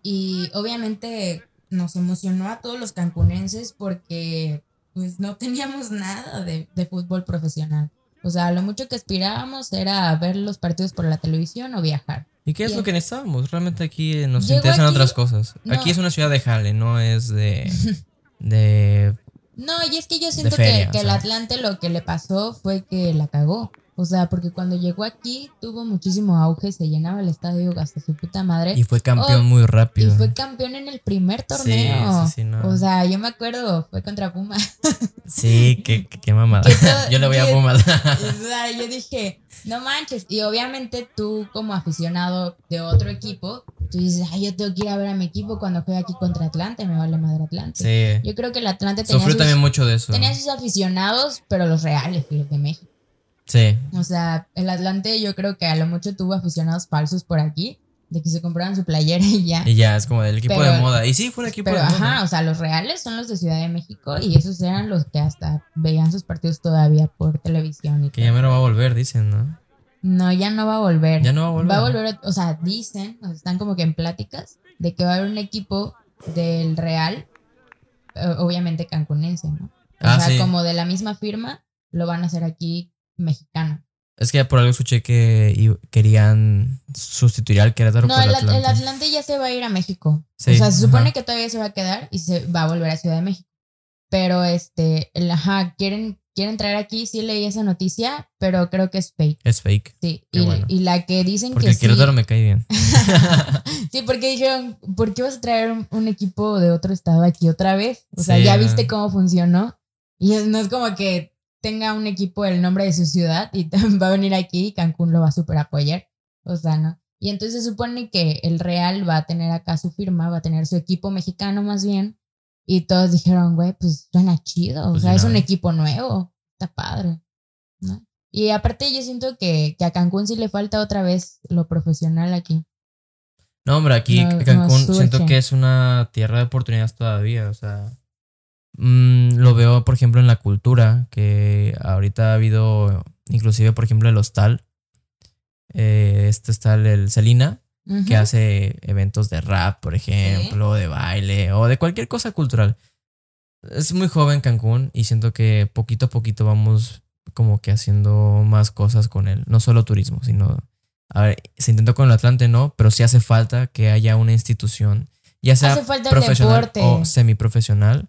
y obviamente nos emocionó a todos los cancunenses porque pues no teníamos nada de, fútbol profesional. O sea, lo mucho que aspirábamos era ver los partidos por la televisión o viajar. ¿Y qué es lo que necesitábamos? Realmente aquí nos interesan otras cosas. Aquí es una ciudad de jale, no es de... de no, y es que yo siento que, que el Atlante lo que le pasó fue que la cagó. O sea, porque cuando llegó aquí tuvo muchísimo auge, se llenaba el estadio hasta su puta madre. Y fue campeón oh, muy rápido. Y fue campeón en el primer torneo. Sí, sí, no. O sea, yo me acuerdo, fue contra Puma. Sí, qué, qué mamada. yo le voy a Puma. o sea, yo dije, no manches. Y obviamente tú como aficionado de otro equipo, tú dices, ay, yo tengo que ir a ver a mi equipo cuando juega aquí contra Atlante, me vale madre Atlante. Sí. Yo creo que el Atlante tenía Sufrió también mucho de eso. Tenía sus aficionados, pero los reales, los de México. Sí. O sea, el Atlante yo creo que a lo mucho tuvo aficionados falsos por aquí, de que se compraban su playera y ya. Y ya, es como del equipo de moda. Y sí, fue un equipo de moda. Ajá, o sea, los reales son los de Ciudad de México y esos eran los que hasta veían sus partidos todavía por televisión. Y que ya me lo va a volver, dicen, ¿no? No, ya no va a volver. Ya no va a volver. Va a volver, o sea, dicen, o sea, están como que en pláticas de que va a haber un equipo del Real, eh, obviamente cancunense, ¿no? O ah, sea, como de la misma firma, lo van a hacer aquí mexicano. Es que por algo escuché que querían sustituir al Querétaro no, el, Atlante. el Atlante ya se va a ir a México. o sea, se supone que todavía se va a quedar y se va a volver a Ciudad de México. Pero este, el, ajá, quieren, quieren traer aquí, sí leí esa noticia, pero creo que es fake. Es fake. Sí, y, la que dicen porque que el Querétaro me cae bien. sí, porque dijeron, ¿por qué vas a traer un, equipo de otro estado aquí otra vez? O sea, ya viste cómo funcionó. Y no es como que tenga un equipo el nombre de su ciudad y va a venir aquí y Cancún lo va a super apoyar. O sea, ¿no? Y entonces se supone que el Real va a tener acá su firma, va a tener su equipo mexicano más bien. Y todos dijeron, güey, pues suena chido. O pues sea, es un equipo nuevo. Está padre. ¿no? Y aparte yo siento que, que, a Cancún sí le falta otra vez lo profesional aquí. No, hombre, aquí Cancún siento que es una tierra de oportunidades todavía. O sea, Mm, lo veo, por ejemplo, en la cultura, que ahorita ha habido, inclusive, por ejemplo, el hostal. Eh, este hostal, el Celina, que hace eventos de rap, por ejemplo, de baile, o de cualquier cosa cultural. Es muy joven Cancún y siento que poquito a poquito vamos como que haciendo más cosas con él. No solo turismo, sino... A ver, se intentó con el Atlante, no, pero sí hace falta que haya una institución, ya sea profesional o semiprofesional,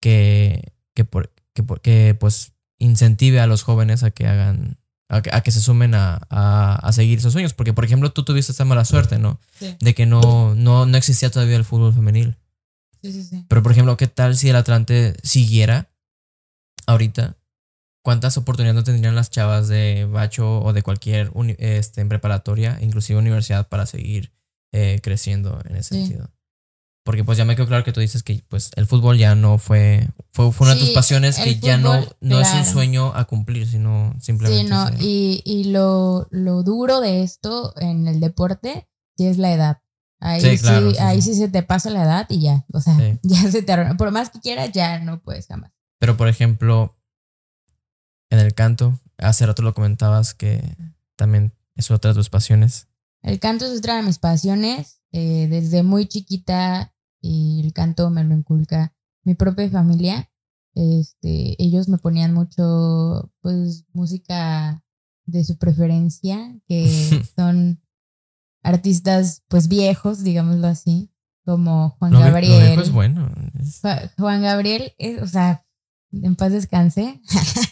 que, que, por- que, por- que, pues incentive a los jóvenes a que hagan, a que, a que se sumen a, a- a seguir sus sueños. Porque, por ejemplo, tú tuviste esta mala suerte, ¿no? Sí. De que no, no, no existía todavía el fútbol femenil. Sí, sí, sí. Pero, por ejemplo, ¿qué tal si el Atlante siguiera ahorita? ¿Cuántas oportunidades no tendrían las chavas de Bacho o de cualquier este, en preparatoria, inclusive universidad, para seguir eh, creciendo en ese Sí. sentido? Porque pues ya me quedó claro que tú dices que pues el fútbol ya no fue, fue, fue una de tus pasiones que ya no, no es un sueño a cumplir, sino simplemente... Sí, no, se- y, y lo, lo duro de esto en el deporte sí es la edad. Ahí Sí, sí, claro, sí, ahí sí. se te pasa la edad y ya, o sea, ya se te arruina. Por más que quieras, ya no puedes jamás. Pero por ejemplo, en el canto, hace rato lo comentabas que también es otra de tus pasiones. El canto es otra de mis pasiones. eh, desde muy chiquita y el canto me lo inculca mi propia familia. Este, ellos me ponían mucho, pues, música de su preferencia, que son artistas, pues, viejos, digámoslo así, como Juan Lo, Gabriel. viejo es bueno. Juan Gabriel, es- o sea, en paz descanse.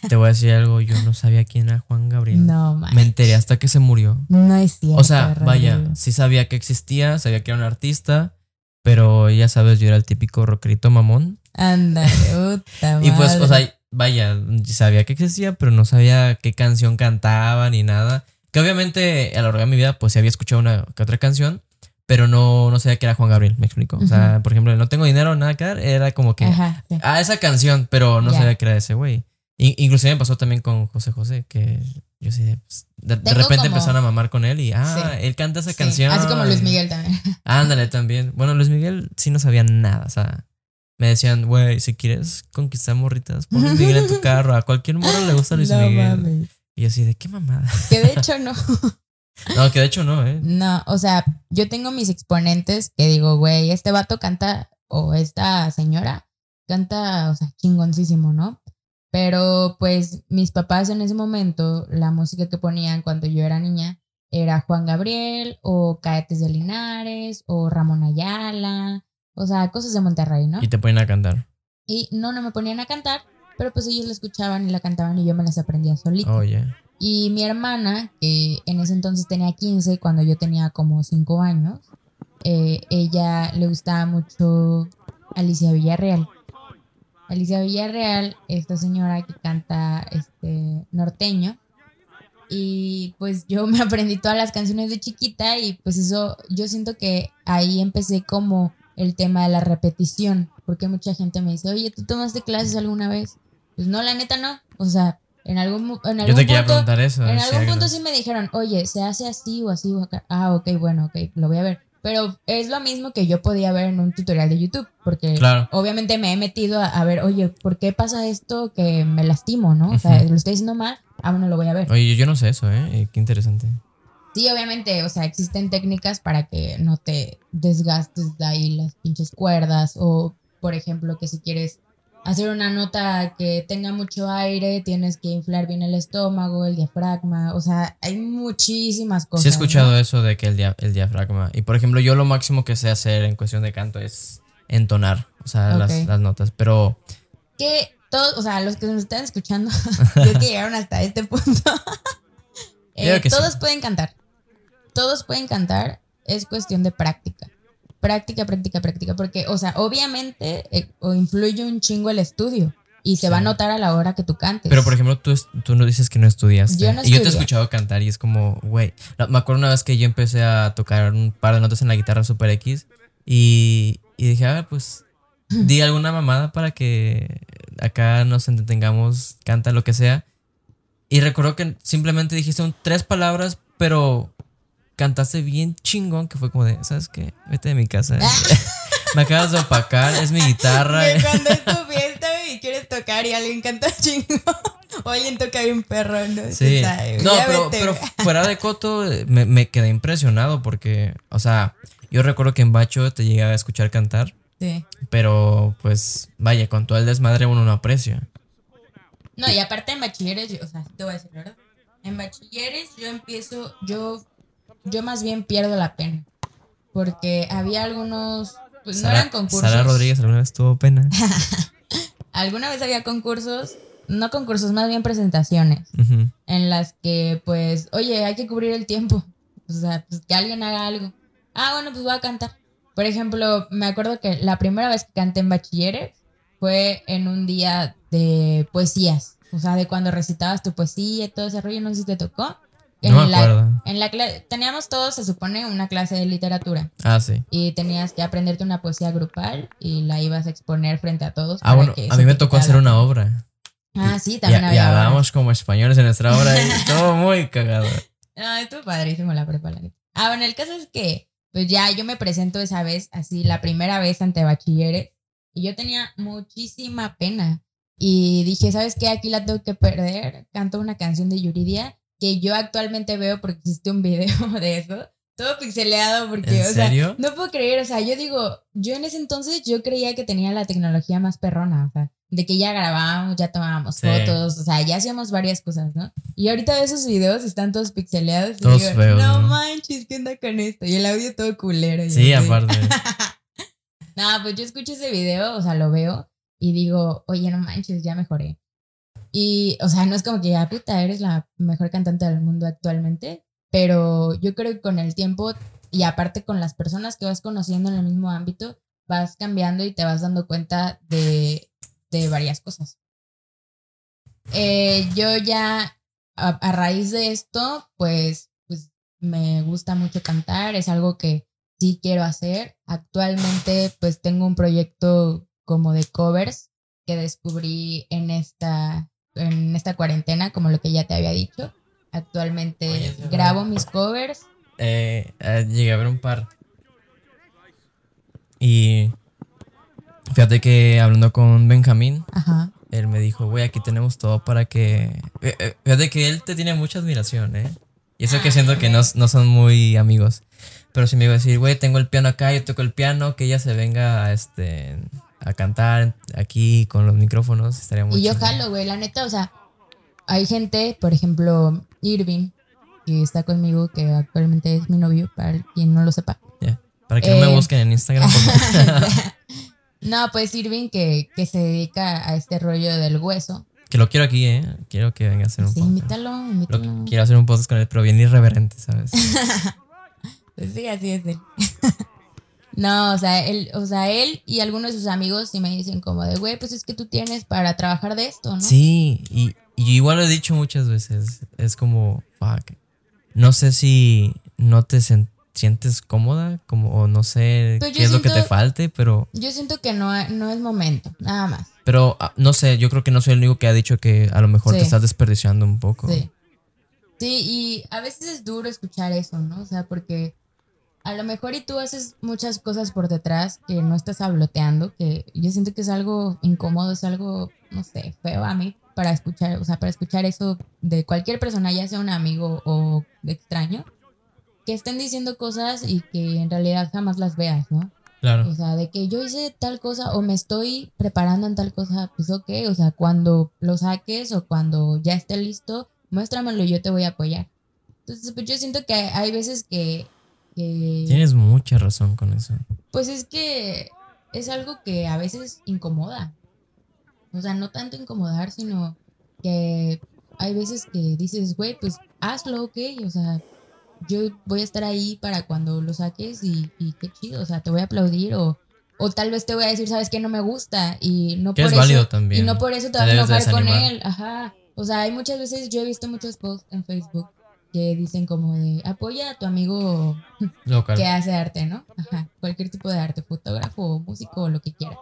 te voy a decir algo, yo no sabía quién era Juan Gabriel. No, man. Me enteré hasta que se murió. No es cierto. O sea, vaya, sí sabía que existía, sabía que era un artista, pero ya sabes, yo era el típico rockerito mamón. Ándale, puta Y pues, o sea, vaya, sabía que existía, pero no sabía qué canción cantaba ni nada. Que obviamente a lo largo de mi vida, pues sí había escuchado una que otra canción, pero no, no sabía que era Juan Gabriel, me explico. O sea, por ejemplo, no tengo dinero, nada que dar, era como que, Ajá, sí. ah, esa canción, pero no sabía que era ese güey. In- Inclusive me pasó también con José José, que yo sí, de, pues, de, repente como- empezaron a mamar con él y, ah, Sí. él canta esa Sí, canción. Así como Luis Miguel también. Ándale también. Bueno, Luis Miguel sí no sabía nada. O sea, me decían, güey, si quieres conquistar morritas, pon Luis Miguel en tu carro. A cualquier morro le gusta Luis No Miguel. mames. Y yo así, ¿de qué mamada? Que de hecho no. No, que de hecho no, ¿eh? No, o sea, yo tengo mis exponentes que digo, güey, este vato canta, o esta señora canta, o sea, chingoncísimo, ¿no? Pero pues mis papás en ese momento, la música que ponían cuando yo era niña era Juan Gabriel o Caetes de Linares o Ramón Ayala, o sea, cosas de Monterrey, ¿no? Y te ponen a cantar. Y no, no me ponían a cantar, pero pues ellos la escuchaban y la cantaban y yo me las aprendía solita. Oye. Y mi hermana, que en ese entonces tenía 15, cuando yo tenía como 5 años, eh, ella le gustaba mucho Alicia Villarreal. Alicia Villarreal, esta señora que canta este norteño. Y pues yo me aprendí todas las canciones de chiquita y pues eso, yo siento que ahí empecé como el tema de la repetición, porque mucha gente me dice, oye, ¿tú tomaste clases alguna vez? Pues no, la neta no. O sea, en algún, en Yo algún te quería punto... preguntar eso. En si algún punto sí me dijeron, oye, se hace así o así o acá. Ah, ok, bueno, ok, lo voy a ver. Pero es lo mismo que yo podía ver en un tutorial de YouTube, porque Claro. obviamente me he metido a, a ver, oye, ¿por qué pasa esto que me lastimo, no? O sea, lo estoy diciendo mal, aún no lo voy a ver. Oye, yo no sé eso, ¿eh? Eh, Qué interesante. Sí, obviamente, o sea, existen técnicas para que no te desgastes de ahí las pinches cuerdas o, por ejemplo, que si quieres hacer una nota que tenga mucho aire, tienes que inflar bien el estómago, el diafragma, o sea, hay muchísimas cosas. Sí he escuchado ¿no? eso de que el, dia- el diafragma. Y por ejemplo, yo lo máximo que sé hacer en cuestión de canto es entonar, o sea, las, las notas. Pero Que todos, o sea, los que nos están escuchando, creo que llegaron hasta este punto, eh, sí. todos pueden cantar. Todos pueden cantar, es cuestión de práctica. Práctica, práctica, práctica. Porque, o sea, obviamente eh, o influye un chingo el estudio y se Sí. va a notar a la hora que tú cantes. Pero por ejemplo, tú, tú no dices que no estudiaste. Yo no y yo te he estudié. escuchado cantar y es como, güey. Me acuerdo una vez que yo empecé a tocar un par de notas en la guitarra Super X y, y dije, a ver, pues di alguna mamada para que acá nos entretengamos, canta lo que sea. Y recuerdo que simplemente dijiste un- tres palabras, pero cantaste bien chingón, que fue como de, ¿sabes qué? Vete de mi casa. Me acabas de opacar, es mi guitarra. Que cuando es tu fiesta y quieres tocar y alguien canta chingo. O alguien toca bien perro, ¿no? Sí. No, pero, fuera de coto eh, me, me quedé impresionado porque, o sea, yo recuerdo que en Bacho te llegué a escuchar cantar, Sí. pero pues vaya, con todo el desmadre uno no aprecia. No, y aparte en bachilleres, yo- o sea, te voy a decir, ¿verdad? En bachilleres yo empiezo, yo, yo más bien pierdo la pena. Porque había algunos, pues no eran concursos. Sara Rodríguez alguna vez tuvo pena. Alguna vez había concursos, no concursos, más bien presentaciones, en las que, pues, oye, hay que cubrir el tiempo. O sea, pues que alguien haga algo. Ah, bueno, pues voy a cantar. Por ejemplo, me acuerdo que la primera vez que canté en bachilleres fue en un día de poesías. O sea, de cuando recitabas tu poesía y todo ese rollo, no sé si te tocó. En No me la, acuerdo. en la teníamos todos, se supone, una clase de literatura. Ah, sí. Y tenías que aprenderte una poesía grupal y la ibas a exponer frente a todos. Ah, bueno, a mí me tocó hacer una obra. Ah, sí, Y, también y había. obras. hablábamos como españoles en nuestra obra y todo muy cagado. Ah, estuvo padrísimo la prepa, la. Ah, bueno, el caso es que, pues ya yo me presento esa vez, así, la primera vez ante bachilleres, y yo tenía muchísima pena. Y dije, ¿sabes qué? Aquí la tengo que perder. Canto una canción de Yuridia que yo actualmente veo porque existe un video de eso. Todo pixeleado porque, ¿En o sea, serio? no puedo creer, o sea, yo digo, yo en ese entonces yo creía que tenía la tecnología más perrona, o sea, de que ya grabábamos, ya tomábamos Sí. fotos, o sea, ya hacíamos varias cosas, ¿no? Y ahorita esos videos están todos pixeleados y Todos digo, feos, no, ¿no? manches, ¿qué onda con esto? Y el audio todo culero. y Sí, aparte. No, pues yo escucho ese video, o sea, lo veo y digo, oye, no manches, ya mejoré. Y, o sea, no es como que ya, puta, eres la mejor cantante del mundo actualmente, pero yo creo que con el tiempo y aparte con las personas que vas conociendo en el mismo ámbito, vas cambiando y te vas dando cuenta de, de varias cosas. Eh, yo ya, a, a raíz de esto, pues, pues me gusta mucho cantar, es algo que sí quiero hacer. Actualmente, pues tengo un proyecto como de covers que descubrí en esta, en esta cuarentena, como lo que ya te había dicho. Actualmente Oye, grabo mis covers. Eh, eh, llegué a ver un par. Y fíjate que hablando con Benjamín, Ajá. él me dijo, güey, aquí tenemos todo para que... Eh, eh, Fíjate que él te tiene mucha admiración, ¿eh? Y eso que Ah, siento que no, no son muy amigos. Pero si me iba a decir, güey, tengo el piano acá, yo toco el piano, que ella se venga a, este, a cantar aquí con los micrófonos, estaría muy Y yo jalo, güey, la neta, o sea, hay gente, por ejemplo, Irving, que está conmigo, que actualmente es mi novio, para quien no lo sepa. Para que no me Eh, busquen en Instagram. no, pues Irving que, que se dedica a este rollo del hueso. que lo quiero aquí, ¿eh? Quiero que venga a hacer un Sí, podcast. invítalo, Lo invítalo. quiero hacer un podcast con él, pero bien irreverente, ¿sabes? Pues sí, así es él. no, o sea, él, o sea, él y algunos de sus amigos sí me dicen como de, güey, pues es que tú tienes para trabajar de esto, ¿no? Sí, y, y igual lo he dicho muchas veces. Es como, fuck. No sé si no te sientes cómoda, como, o no sé Pues qué es lo que te falte, pero, Yo siento que no, no es momento, nada más. pero ah, no sé, yo creo que no soy el único que ha dicho que a lo mejor Sí. te estás desperdiciando un poco. Sí. Sí, y a veces es duro escuchar eso, ¿no? O sea, porque a lo mejor y tú haces muchas cosas por detrás que no estás habloteando, que yo siento que es algo incómodo, es algo, no sé, feo a mí para escuchar, o sea, para escuchar eso de cualquier persona, ya sea un amigo o extraño, que estén diciendo cosas y que en realidad jamás las veas, ¿no? Claro. O sea, de que yo hice tal cosa o me estoy preparando en tal cosa, pues ok, o sea, cuando lo saques o cuando ya esté listo, muéstramelo y yo te voy a apoyar. Entonces, pues yo siento que hay veces que, que Tienes mucha razón con eso. pues es que es algo que a veces incomoda. O sea, no tanto incomodar, sino que hay veces que dices, güey, pues hazlo, ok, o sea, yo voy a estar ahí para cuando lo saques y, y qué chido, o sea, te voy a aplaudir o, o tal vez te voy a decir, sabes que no me gusta y no Que por es eso válido también. y no por eso te Te vas a enojar con él, ajá. O sea, hay muchas veces yo he visto muchos posts en Facebook que dicen como de apoya a tu amigo Local. que hace arte, ¿no? Ajá, cualquier tipo de arte, fotógrafo, músico o lo que quiera.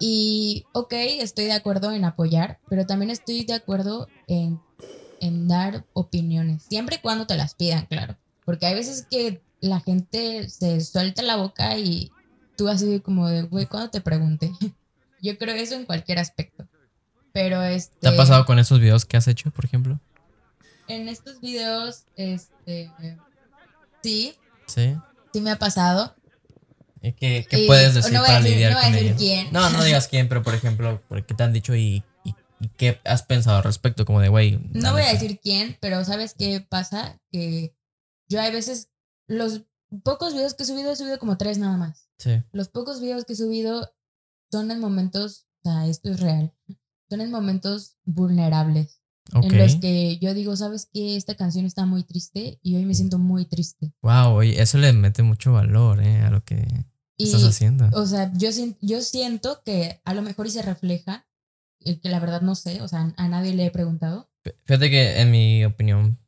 Y, ok, estoy de acuerdo en apoyar, pero también estoy de acuerdo en, en dar opiniones, siempre y cuando te las pidan, claro. Porque hay veces que la gente se suelta la boca y tú así como de, güey, ¿cuándo te pregunté? Yo creo eso en cualquier aspecto. Pero este. ¿Te ha pasado con esos videos que has hecho, por ejemplo? En estos videos, este. Sí, Sí. sí me ha pasado. ¿Y ¿Qué, qué Y puedes decir no para decir- lidiar no con ello? quién. No, no digas quién, pero por ejemplo, ¿por ¿qué te han dicho y, y- y qué has pensado al respecto? Como de, güey. No voy a decir quién, pero ¿sabes qué pasa? Que yo hay veces. Los pocos videos que he subido, he subido como tres nada más. Sí. Los pocos videos que he subido son en momentos. O sea, esto es real. Son en momentos vulnerables. En los que yo digo, ¿sabes qué? Esta canción está muy triste y hoy me siento muy triste. Wow, oye, eso le mete mucho valor, ¿eh? A lo que Y, estás haciendo. o sea, yo, yo siento que a lo mejor y se refleja, que la verdad no sé, o sea, a nadie le he preguntado. Fíjate que, en mi opinión,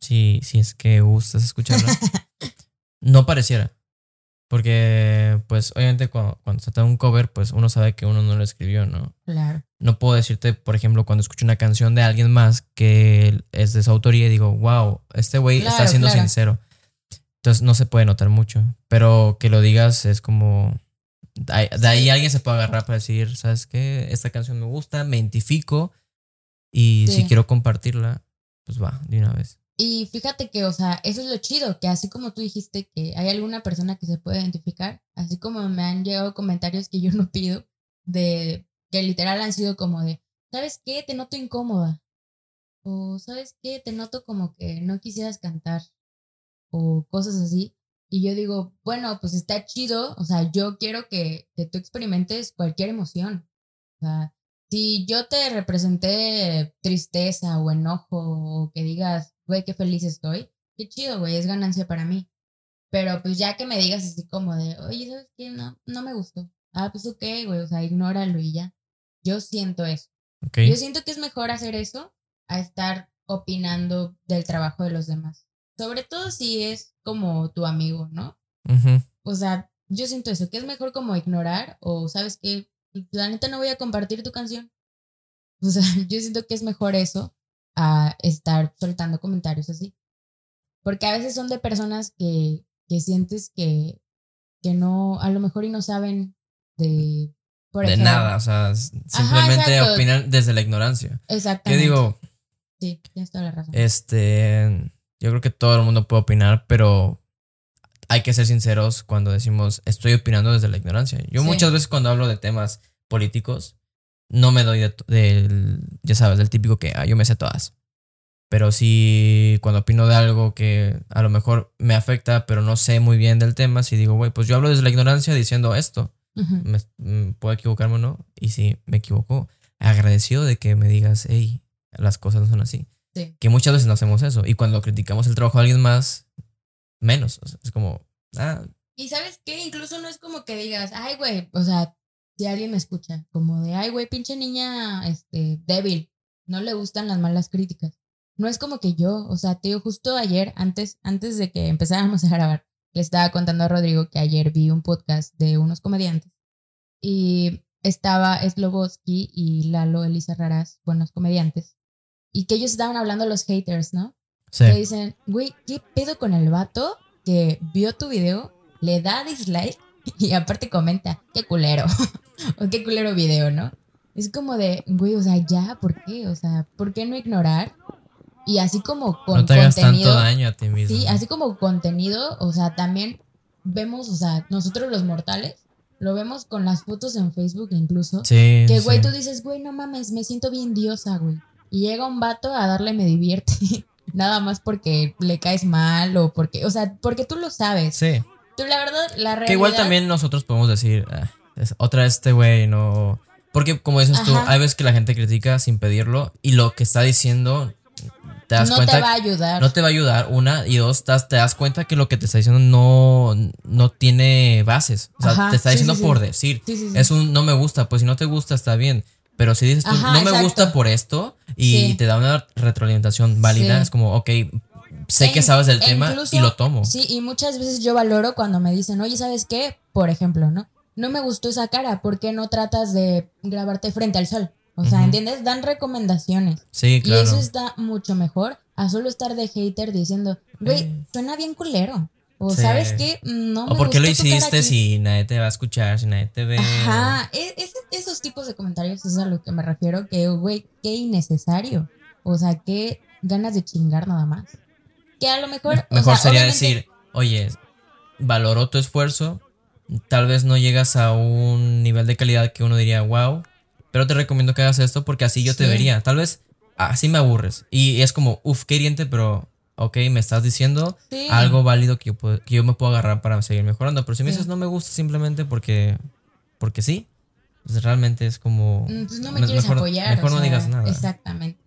si, si es que gustas escucharla, no pareciera. Porque, pues, obviamente, cuando, cuando se trata de un cover, pues uno sabe que uno no lo escribió, ¿no? Claro. No puedo decirte, por ejemplo, cuando escucho una canción de alguien más que es de su autoría y digo, wow, este güey está siendo claro. sincero. Entonces no se puede notar mucho. Pero que lo digas es como. De ahí, de ahí alguien se puede agarrar para decir, ¿sabes qué? Esta canción me gusta, me identifico. Y si Sí. quiero compartirla, pues va, de una vez. Y fíjate que, o sea, eso es lo chido, que así como tú dijiste que hay alguna persona que se puede identificar, así como me han llegado comentarios que yo no pido, de que literal han sido como de, ¿sabes qué? Te noto incómoda. O ¿sabes qué? Te noto como que no quisieras cantar. O cosas así. Y yo digo, bueno, pues está chido, o sea, yo quiero que, que tú experimentes cualquier emoción. O sea, si yo te representé tristeza o enojo o que digas, güey, qué feliz estoy, qué chido, güey, es ganancia para mí. Pero pues ya que me digas así como de, oye, ¿sabes qué? No, no me gustó. Ah, pues ok, güey, o sea, ignóralo y ya. Yo siento eso. ¿Ok? Yo siento que es mejor hacer eso a estar opinando del trabajo de los demás. Sobre todo si es como tu amigo, ¿no? Ujú. O sea, yo siento eso, que es mejor como ignorar o sabes que la neta no voy a compartir tu canción. O sea, yo siento que es mejor eso a estar soltando comentarios así. Porque a veces son de personas que, que sientes que, que no, a lo mejor y no saben de... Por de ejemplo- nada, o sea, simplemente opinan desde la ignorancia. ¿Qué Exactamente. digo? Sí, tienes toda la razón. Este, yo creo que todo el mundo puede opinar, pero hay que ser sinceros cuando decimos estoy opinando desde la ignorancia. Yo Sí. muchas veces cuando hablo de temas políticos no me doy de- del, ya sabes, del típico que "Ah, yo me sé todas. Pero sí, cuando opino de algo que a lo mejor me afecta, pero no sé muy bien del tema, si digo, güey, pues yo hablo desde la ignorancia diciendo esto. Ujú. Me- mm, ¿Puedo equivocarme o no? Y si me equivoco, agradecido de que me digas, hey, las cosas no son así. Sí. Que muchas veces no hacemos eso. Y cuando criticamos el trabajo de alguien más, menos. O sea, es como, ah, Y sabes qué, incluso no es como que digas, ay, güey, o sea, si alguien me escucha, como de, ay, güey, pinche niña, este, débil, no le gustan las malas críticas. No es como que yo, o sea, te digo, justo ayer, antes, antes de que empezáramos a grabar, le estaba contando a Rodrigo que ayer vi un podcast de unos comediantes y estaba Sloboski y Lalo Elisa Raras, buenos comediantes, y que ellos estaban hablando de los haters, ¿no? sí. que dicen, güey, ¿qué pedo con el vato que vio tu video, le da dislike y aparte comenta, qué culero, o qué culero video, ¿no? Es como de, güey, o sea, ya, ¿por qué? O sea, ¿por qué no ignorar? Y así como con no te hagas contenido, tanto daño a ti mismo. sí, así como contenido, o sea, también vemos, o sea, nosotros los mortales, lo vemos con las fotos en Facebook incluso, Sí, que, güey, sí. tú dices, güey, no mames, me siento bien diosa, güey. Y llega un vato a darle me divierte. Nada más porque le caes mal o porque, o sea, porque tú lo sabes. Sí. La verdad, la realidad. Que igual también nosotros podemos decir, "Ah, es- otra vez este güey, no. Porque como dices tú, hay veces que la gente critica sin pedirlo y lo que está diciendo, te das no cuenta te va a ayudar. no te va a ayudar, una, y dos, te das cuenta que lo que te está diciendo no, no tiene bases. O sea, Ajá, te está sí, diciendo sí, por decir. Sí. Es un no me gusta, pues si no te gusta está bien. Pero si dices tú, Ajá, no me gusta por esto y te da una retroalimentación válida, es como, ok, sé E que sabes del e tema incluso- y lo tomo. Sí, y muchas veces yo valoro cuando me dicen, oye, ¿sabes qué? Por ejemplo, ¿no? No me gustó esa cara, ¿por qué no tratas de grabarte frente al sol? O sea. ¿entiendes? Dan recomendaciones. Sí, claro. Y eso está mucho mejor a solo estar de hater diciendo, güey, Eh. suena bien culero. O Sí. sabes qué, no O me por qué lo hiciste si nadie te va a escuchar, si nadie te ve. Ajá, e- esos tipos de comentarios es a lo que me refiero, que, güey, qué innecesario. O sea, qué ganas de chingar nada más. Que a lo mejor... o Mejor sea, sería decir, oye, valoro tu esfuerzo, tal vez no llegas a un nivel de calidad que uno diría, wow, pero te recomiendo que hagas esto porque así yo te vería. Tal vez así me aburres. Y es como, uff, qué hiriente, pero ok, me estás diciendo Sí. algo válido que yo, puedo- que yo me puedo agarrar para seguir mejorando. Pero si me Sí. dices no me gusta simplemente porque, porque sí, pues realmente es como... Mm, Pues no me me- quieres mejor- apoyar. mejor o no sea, digas nada. Exactamente.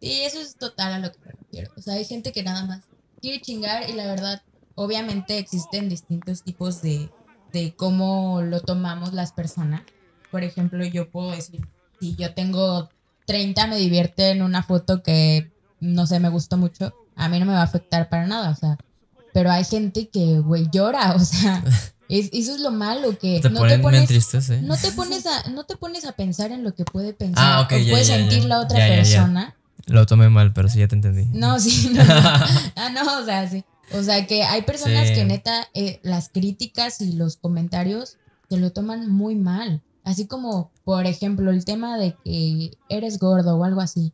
Sí, eso es total a lo que me refiero. O sea, hay gente que nada más quiere chingar y la verdad, obviamente existen distintos tipos de, de cómo lo tomamos las personas. Por ejemplo, yo puedo decir, si yo tengo 30, me divierte en una foto que, no sé, me gustó mucho, a mí no me va a afectar para nada, o sea. Pero hay gente que, güey, llora, o sea, es, eso es lo malo, que Te no te pones... tristes, ¿eh? No te pones a, no te pones a pensar en lo que puede pensar Ah, o ya, puede ya, ya. sentir la otra persona. Lo tomé mal, pero sí ya te entendí. No, sí, no, no. Ah, no, o sea, sí. O sea, que hay personas Sí. que neta eh, las críticas y los comentarios se lo toman muy mal. Así como, por ejemplo, el tema de que eres gordo o algo así.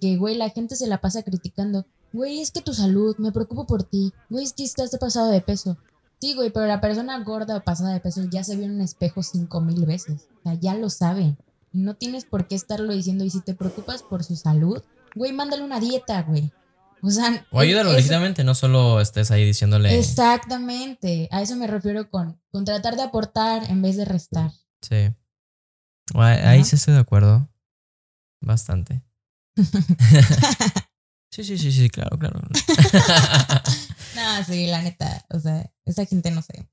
Que, güey, la gente se la pasa criticando. Güey, es que tu salud, me preocupo por ti. Güey, es que estás pasado de peso. Sí, güey, pero la persona gorda o pasada de peso ya se vio en un espejo cinco mil veces. O sea, ya lo saben. No tienes por qué estarlo diciendo. Y si te preocupas por su salud, güey, mándale una dieta, güey. O sea, O ayúdalo eso- legítimamente, no solo estés ahí diciéndole. Exactamente. A eso me refiero con, con tratar de aportar en vez de restar. Sí. Ahí- Ahí sí estoy de acuerdo. Bastante. sí, sí, sí, sí, claro, claro. No, sí, la neta. O sea, esa gente no sé.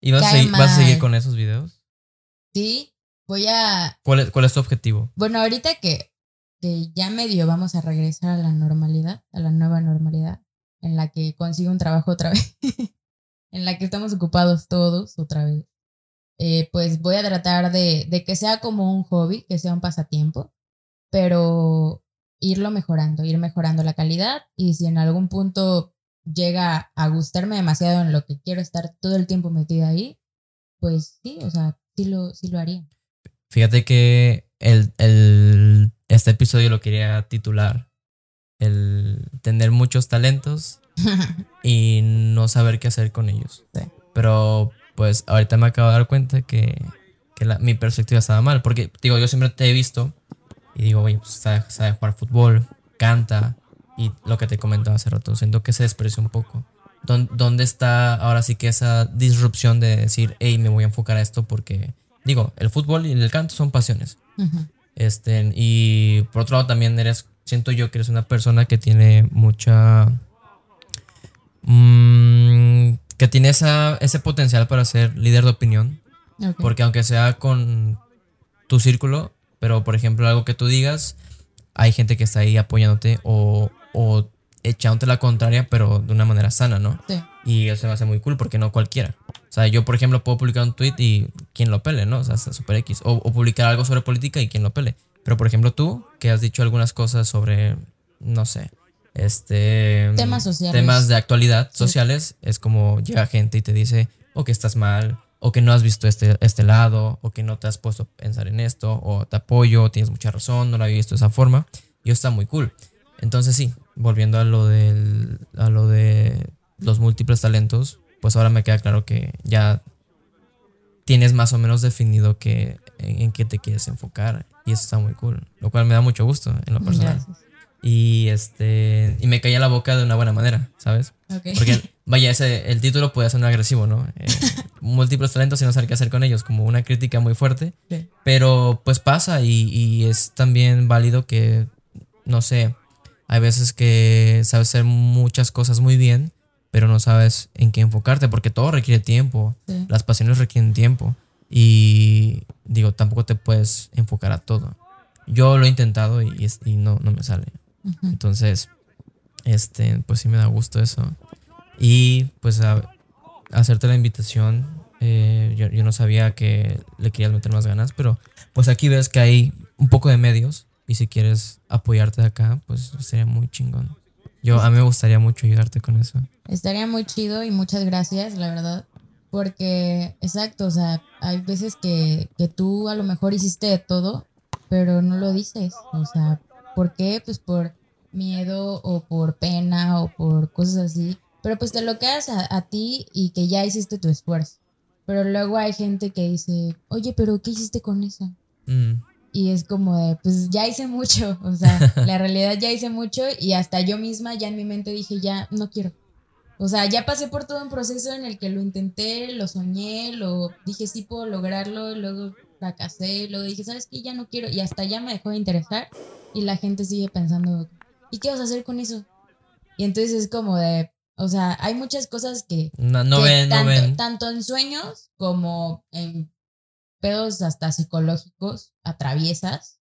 ¿Y vas a, seguir, vas a seguir con esos videos? Sí, voy a. ¿Cuál es, cuál es tu objetivo? Bueno, ahorita que, que ya medio vamos a regresar a la normalidad, a la nueva normalidad, en la que consigo un trabajo otra vez, en la que estamos ocupados todos otra vez, eh, pues voy a tratar de, de que sea como un hobby, que sea un pasatiempo, pero irlo mejorando, ir mejorando la calidad y si en algún punto llega a gustarme demasiado en lo que quiero estar todo el tiempo metida ahí, pues sí, o sea, sí lo, sí lo haría. Fíjate que el, el- este episodio lo quería titular. El tener muchos talentos y no saber qué hacer con ellos. Sí. Pero pues ahorita me acabo de dar cuenta que, que la- mi perspectiva estaba mal. Porque digo, yo siempre te he visto y digo, oye, pues sabe, sabe jugar fútbol, canta y lo que te comentaba hace rato. Siento que se desprecia un poco. ¿Dón- ¿Dónde está ahora sí que esa disrupción de decir, hey, me voy a enfocar a esto porque, digo, el fútbol y el canto son pasiones. Este, y por otro lado también eres, siento yo que eres una persona que tiene mucha... mm, que tiene esa, ese potencial para ser líder de opinión. Porque aunque sea con tu círculo, pero por ejemplo algo que tú digas, hay gente que está ahí apoyándote o, o echándote la contraria, pero de una manera sana, ¿no? Sí. Y eso me hace muy cool porque no cualquiera. O sea, yo, por ejemplo, puedo publicar un tweet y quien lo pele, ¿no? O sea, super X. O, o publicar algo sobre política y quien lo pele. Pero, por ejemplo, tú, que has dicho algunas cosas sobre, no sé, este... Temas sociales. Temas de actualidad Sí. sociales, es como llega gente y te dice, o que estás mal, o que no has visto este, este lado, o que no te has puesto a pensar en esto, o te apoyo, tienes mucha razón, no lo había visto de esa forma. Y está muy cool. Entonces sí, volviendo a lo del, a lo de los múltiples talentos, pues ahora me queda claro que ya tienes más o menos definido que, en, en qué te quieres enfocar. Y eso está muy cool. Lo cual me da mucho gusto en lo personal. Gracias. Y este. Y me caía la boca de una buena manera, ¿sabes? Porque, vaya, ese, el título puede ser agresivo, ¿no? Eh, múltiples talentos y no saber qué hacer con ellos, como una crítica muy fuerte. Sí. Pero pues pasa y, y es también válido que, no sé, hay veces que sabes hacer muchas cosas muy bien, pero no sabes en qué enfocarte, porque todo requiere tiempo, Sí. las pasiones requieren tiempo y digo, tampoco te puedes enfocar a todo. Yo lo he intentado y, no, no me sale. Entonces, este, pues sí me da gusto eso. Y pues a- hacerte la invitación, eh, yo, yo no sabía que le querías meter más ganas, pero pues aquí ves que hay un poco de medios y si quieres apoyarte de acá, pues sería muy chingón. Yo a mí me gustaría mucho ayudarte con eso. Estaría muy chido y muchas gracias, la verdad. Porque, exacto, o sea, hay veces que, que tú a lo mejor hiciste de todo, pero no lo dices. O sea, ¿por qué? Pues por miedo o por pena o por cosas así. Pero pues te lo quedas a, a ti y que ya hiciste tu esfuerzo. Pero luego hay gente que dice, oye, pero ¿qué hiciste con eso? Mm, Y es como de, pues ya hice mucho, o sea, la realidad ya hice mucho y hasta yo misma ya en mi mente dije, ya no quiero. O sea, ya pasé por todo un proceso en el que lo intenté, lo soñé, lo dije sí puedo lograrlo, luego fracasé, luego dije, ¿sabes qué? Ya no quiero y hasta ya me dejó de interesar y la gente sigue pensando, ¿y qué vas a hacer con eso? Y entonces es como de, o sea, hay muchas cosas que, No, no que ven, no tanto, ven. tanto en sueños como en pedos hasta psicológicos atraviesas,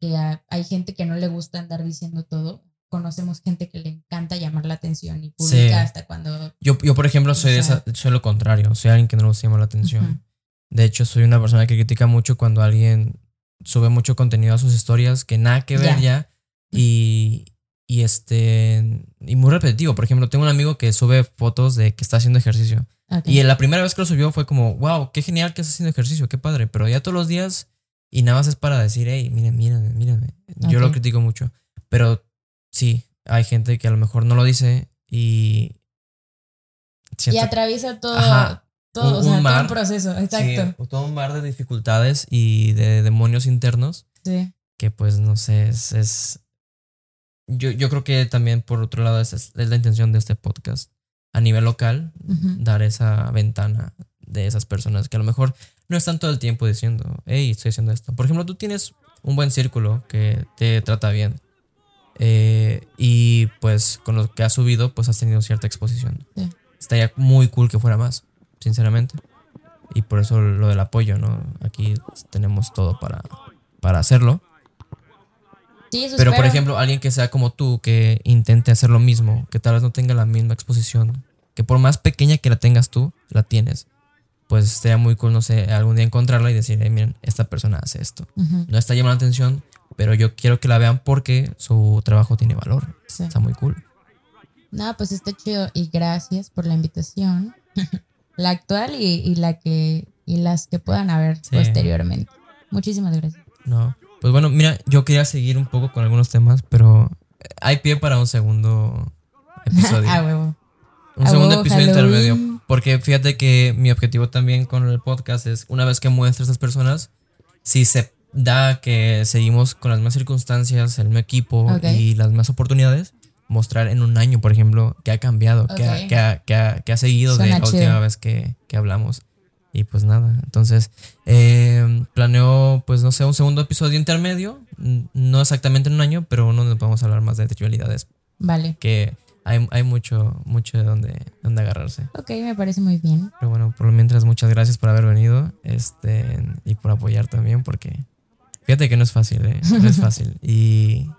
que a- hay gente que no le gusta andar diciendo todo. Conocemos gente que le encanta llamar la atención y publica Sí. hasta cuando... Yo, yo, por ejemplo, soy, de O sea- esa- soy lo contrario. Soy alguien que no nos llama la atención. De hecho, soy una persona que critica mucho cuando alguien sube mucho contenido a sus historias que nada que ver Ya. ya. Y, y este. Y muy repetitivo. Por ejemplo, tengo un amigo que sube fotos de que está haciendo ejercicio. Y la primera vez que lo subió fue como, wow, qué genial que estás haciendo ejercicio, qué padre. Pero ya todos los días y nada más es para decir, hey, mírame, mírame, mírame. Yo lo critico mucho. Pero sí, hay gente que a lo mejor no lo dice y. Y atraviesa todo, Ajá. todo, Un- o un sea, todo mar. un proceso, exacto. Sí, todo un mar de dificultades y de demonios internos Sí. que pues no sé, es... es- yo, yo creo que también por otro lado es, es la intención de este podcast a nivel local, dar esa ventana de esas personas que a lo mejor no están todo el tiempo diciendo, hey, estoy haciendo esto. Por ejemplo, tú tienes un buen círculo que te trata bien. eh, y pues con lo que has subido, pues has tenido cierta exposición. Estaría muy cool que fuera más, sinceramente. Y por eso lo del apoyo, ¿no? Aquí tenemos todo para, para hacerlo. Sí, eso Pero por ejemplo, alguien que sea como tú, que intente hacer lo mismo, que tal vez no tenga la misma exposición, que por más pequeña que la tengas tú, la tienes. Pues estaría muy cool, no sé, algún día encontrarla y decir, "Eh, miren, esta persona hace esto. No está llamando la atención, pero yo quiero que la vean porque su trabajo tiene valor. Sí. Está muy cool. No, pues está chido y gracias por la invitación. la actual y, y la que y las que puedan haber Sí. posteriormente. Muchísimas gracias. No. Pues bueno, mira, yo quería seguir un poco con algunos temas, pero hay pie para un segundo episodio. ah, huevo. Un A segundo huevo, episodio Halloween. intermedio. Porque fíjate que mi objetivo también con el podcast es, una vez que muestre a estas personas, si se da que seguimos con las mismas circunstancias, el mismo equipo y las mismas oportunidades, mostrar en un año, por ejemplo, qué ha cambiado, qué, ha, Ok. qué ha- qué ha- qué ha seguido de la chido. última vez que, que hablamos. Y pues nada, entonces eh, planeo, pues no sé, un segundo episodio intermedio, no exactamente en un año, pero uno donde podemos hablar más de trivialidades Vale. que hay, hay mucho, mucho de donde, donde agarrarse. Ok, me parece muy bien. Pero bueno, por lo mientras, muchas gracias por haber venido este, y por apoyar también, porque fíjate que no es fácil, ¿eh? No es fácil. Y,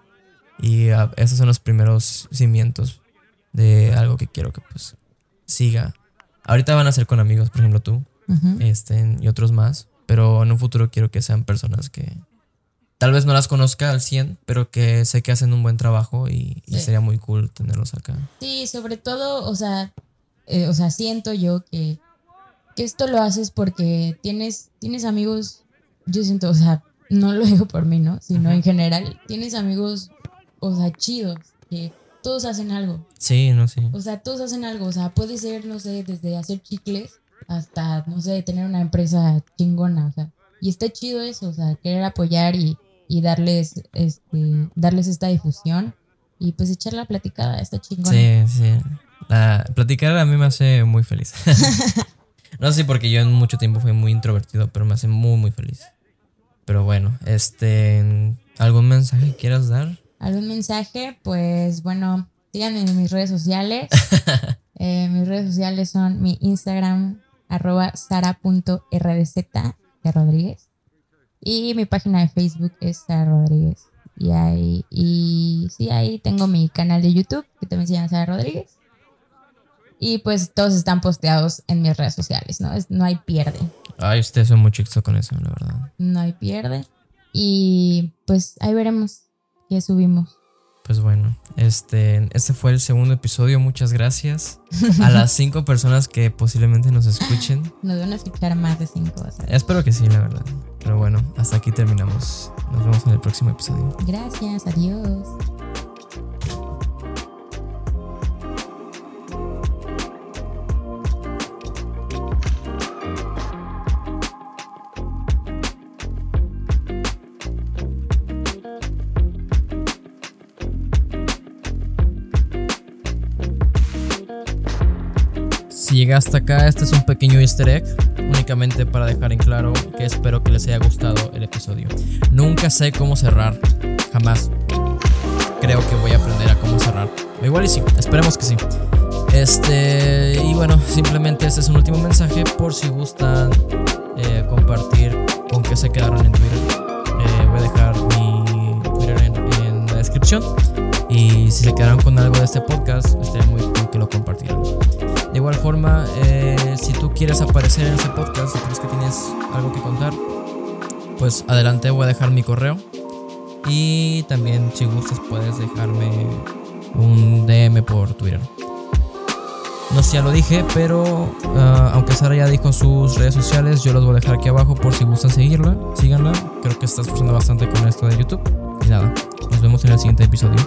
y ah, esos son los primeros cimientos de algo que quiero que pues siga. Ahorita van a ser con amigos, por ejemplo tú, Este, y otros más, pero en un futuro quiero que sean personas que tal vez no las conozca al 100, pero que sé que hacen un buen trabajo y, y Sí. sería muy cool tenerlos acá. Sí, sobre todo, o sea, eh, o sea, siento yo que, que esto lo haces porque tienes, tienes amigos, yo siento, o sea, no lo digo por mí, ¿no? Sino en general, tienes amigos, o sea, chidos, que todos hacen algo. Sí, no sé. O sea, todos hacen algo. O sea, puede ser, no sé, desde hacer chicles hasta, no sé, tener una empresa chingona. O sea, y está chido eso, o sea, querer apoyar y, y darles, este, darles esta difusión y pues echar la platicada, está chingona. Sí, sí. La, platicar a mí me hace muy feliz. no sé si porque yo en mucho tiempo fui muy introvertido, pero me hace muy, muy feliz. Pero bueno, este. ¿Algún mensaje quieras dar? ¿Algún mensaje? Pues bueno, síganme en mis redes sociales. Eh, mis redes sociales son mi Instagram, arroba sara.rdz Rodríguez. Y mi página de Facebook es Sara Rodríguez. Y ahí, y sí, ahí tengo mi canal de YouTube, que también se llama Sara Rodríguez. Y pues todos están posteados en mis redes sociales, ¿no? Es- no hay pierde. Ay, ustedes son muy chicos con eso, la verdad. No hay pierde. Y pues ahí veremos qué subimos. Pues bueno, este, este fue el segundo episodio. Muchas gracias a las cinco personas que posiblemente nos escuchen. Nos van a escuchar más de cinco. ¿sabes? Espero que sí, la verdad. Pero bueno, hasta aquí terminamos. Nos vemos en el próximo episodio. Gracias, adiós. Si llegaste acá, este es un pequeño easter egg, únicamente para dejar en claro que espero que les haya gustado el episodio. Nunca sé cómo cerrar, jamás. Creo que voy a aprender a cómo cerrar. Igual y sí, esperemos que sí. Este, y bueno, simplemente este es un último mensaje por si gustan eh, compartir con qué se quedaron en Twitter. Eh, voy a dejar mi Twitter en, en la descripción. Y si se quedaron con algo de este podcast, estaría muy cool que lo compartieran. De igual forma, eh, si tú quieres aparecer en este podcast, si crees que tienes algo que contar, pues adelante voy a dejar mi correo. Y también si gustas puedes dejarme un DM por Twitter. No sé si ya lo dije, pero ah, aunque Sara ya dijo sus redes sociales, yo los voy a dejar aquí abajo por si gustan seguirla. Síganla. Creo que está esforzando bastante con esto de YouTube. Y nada, nos vemos en el siguiente episodio.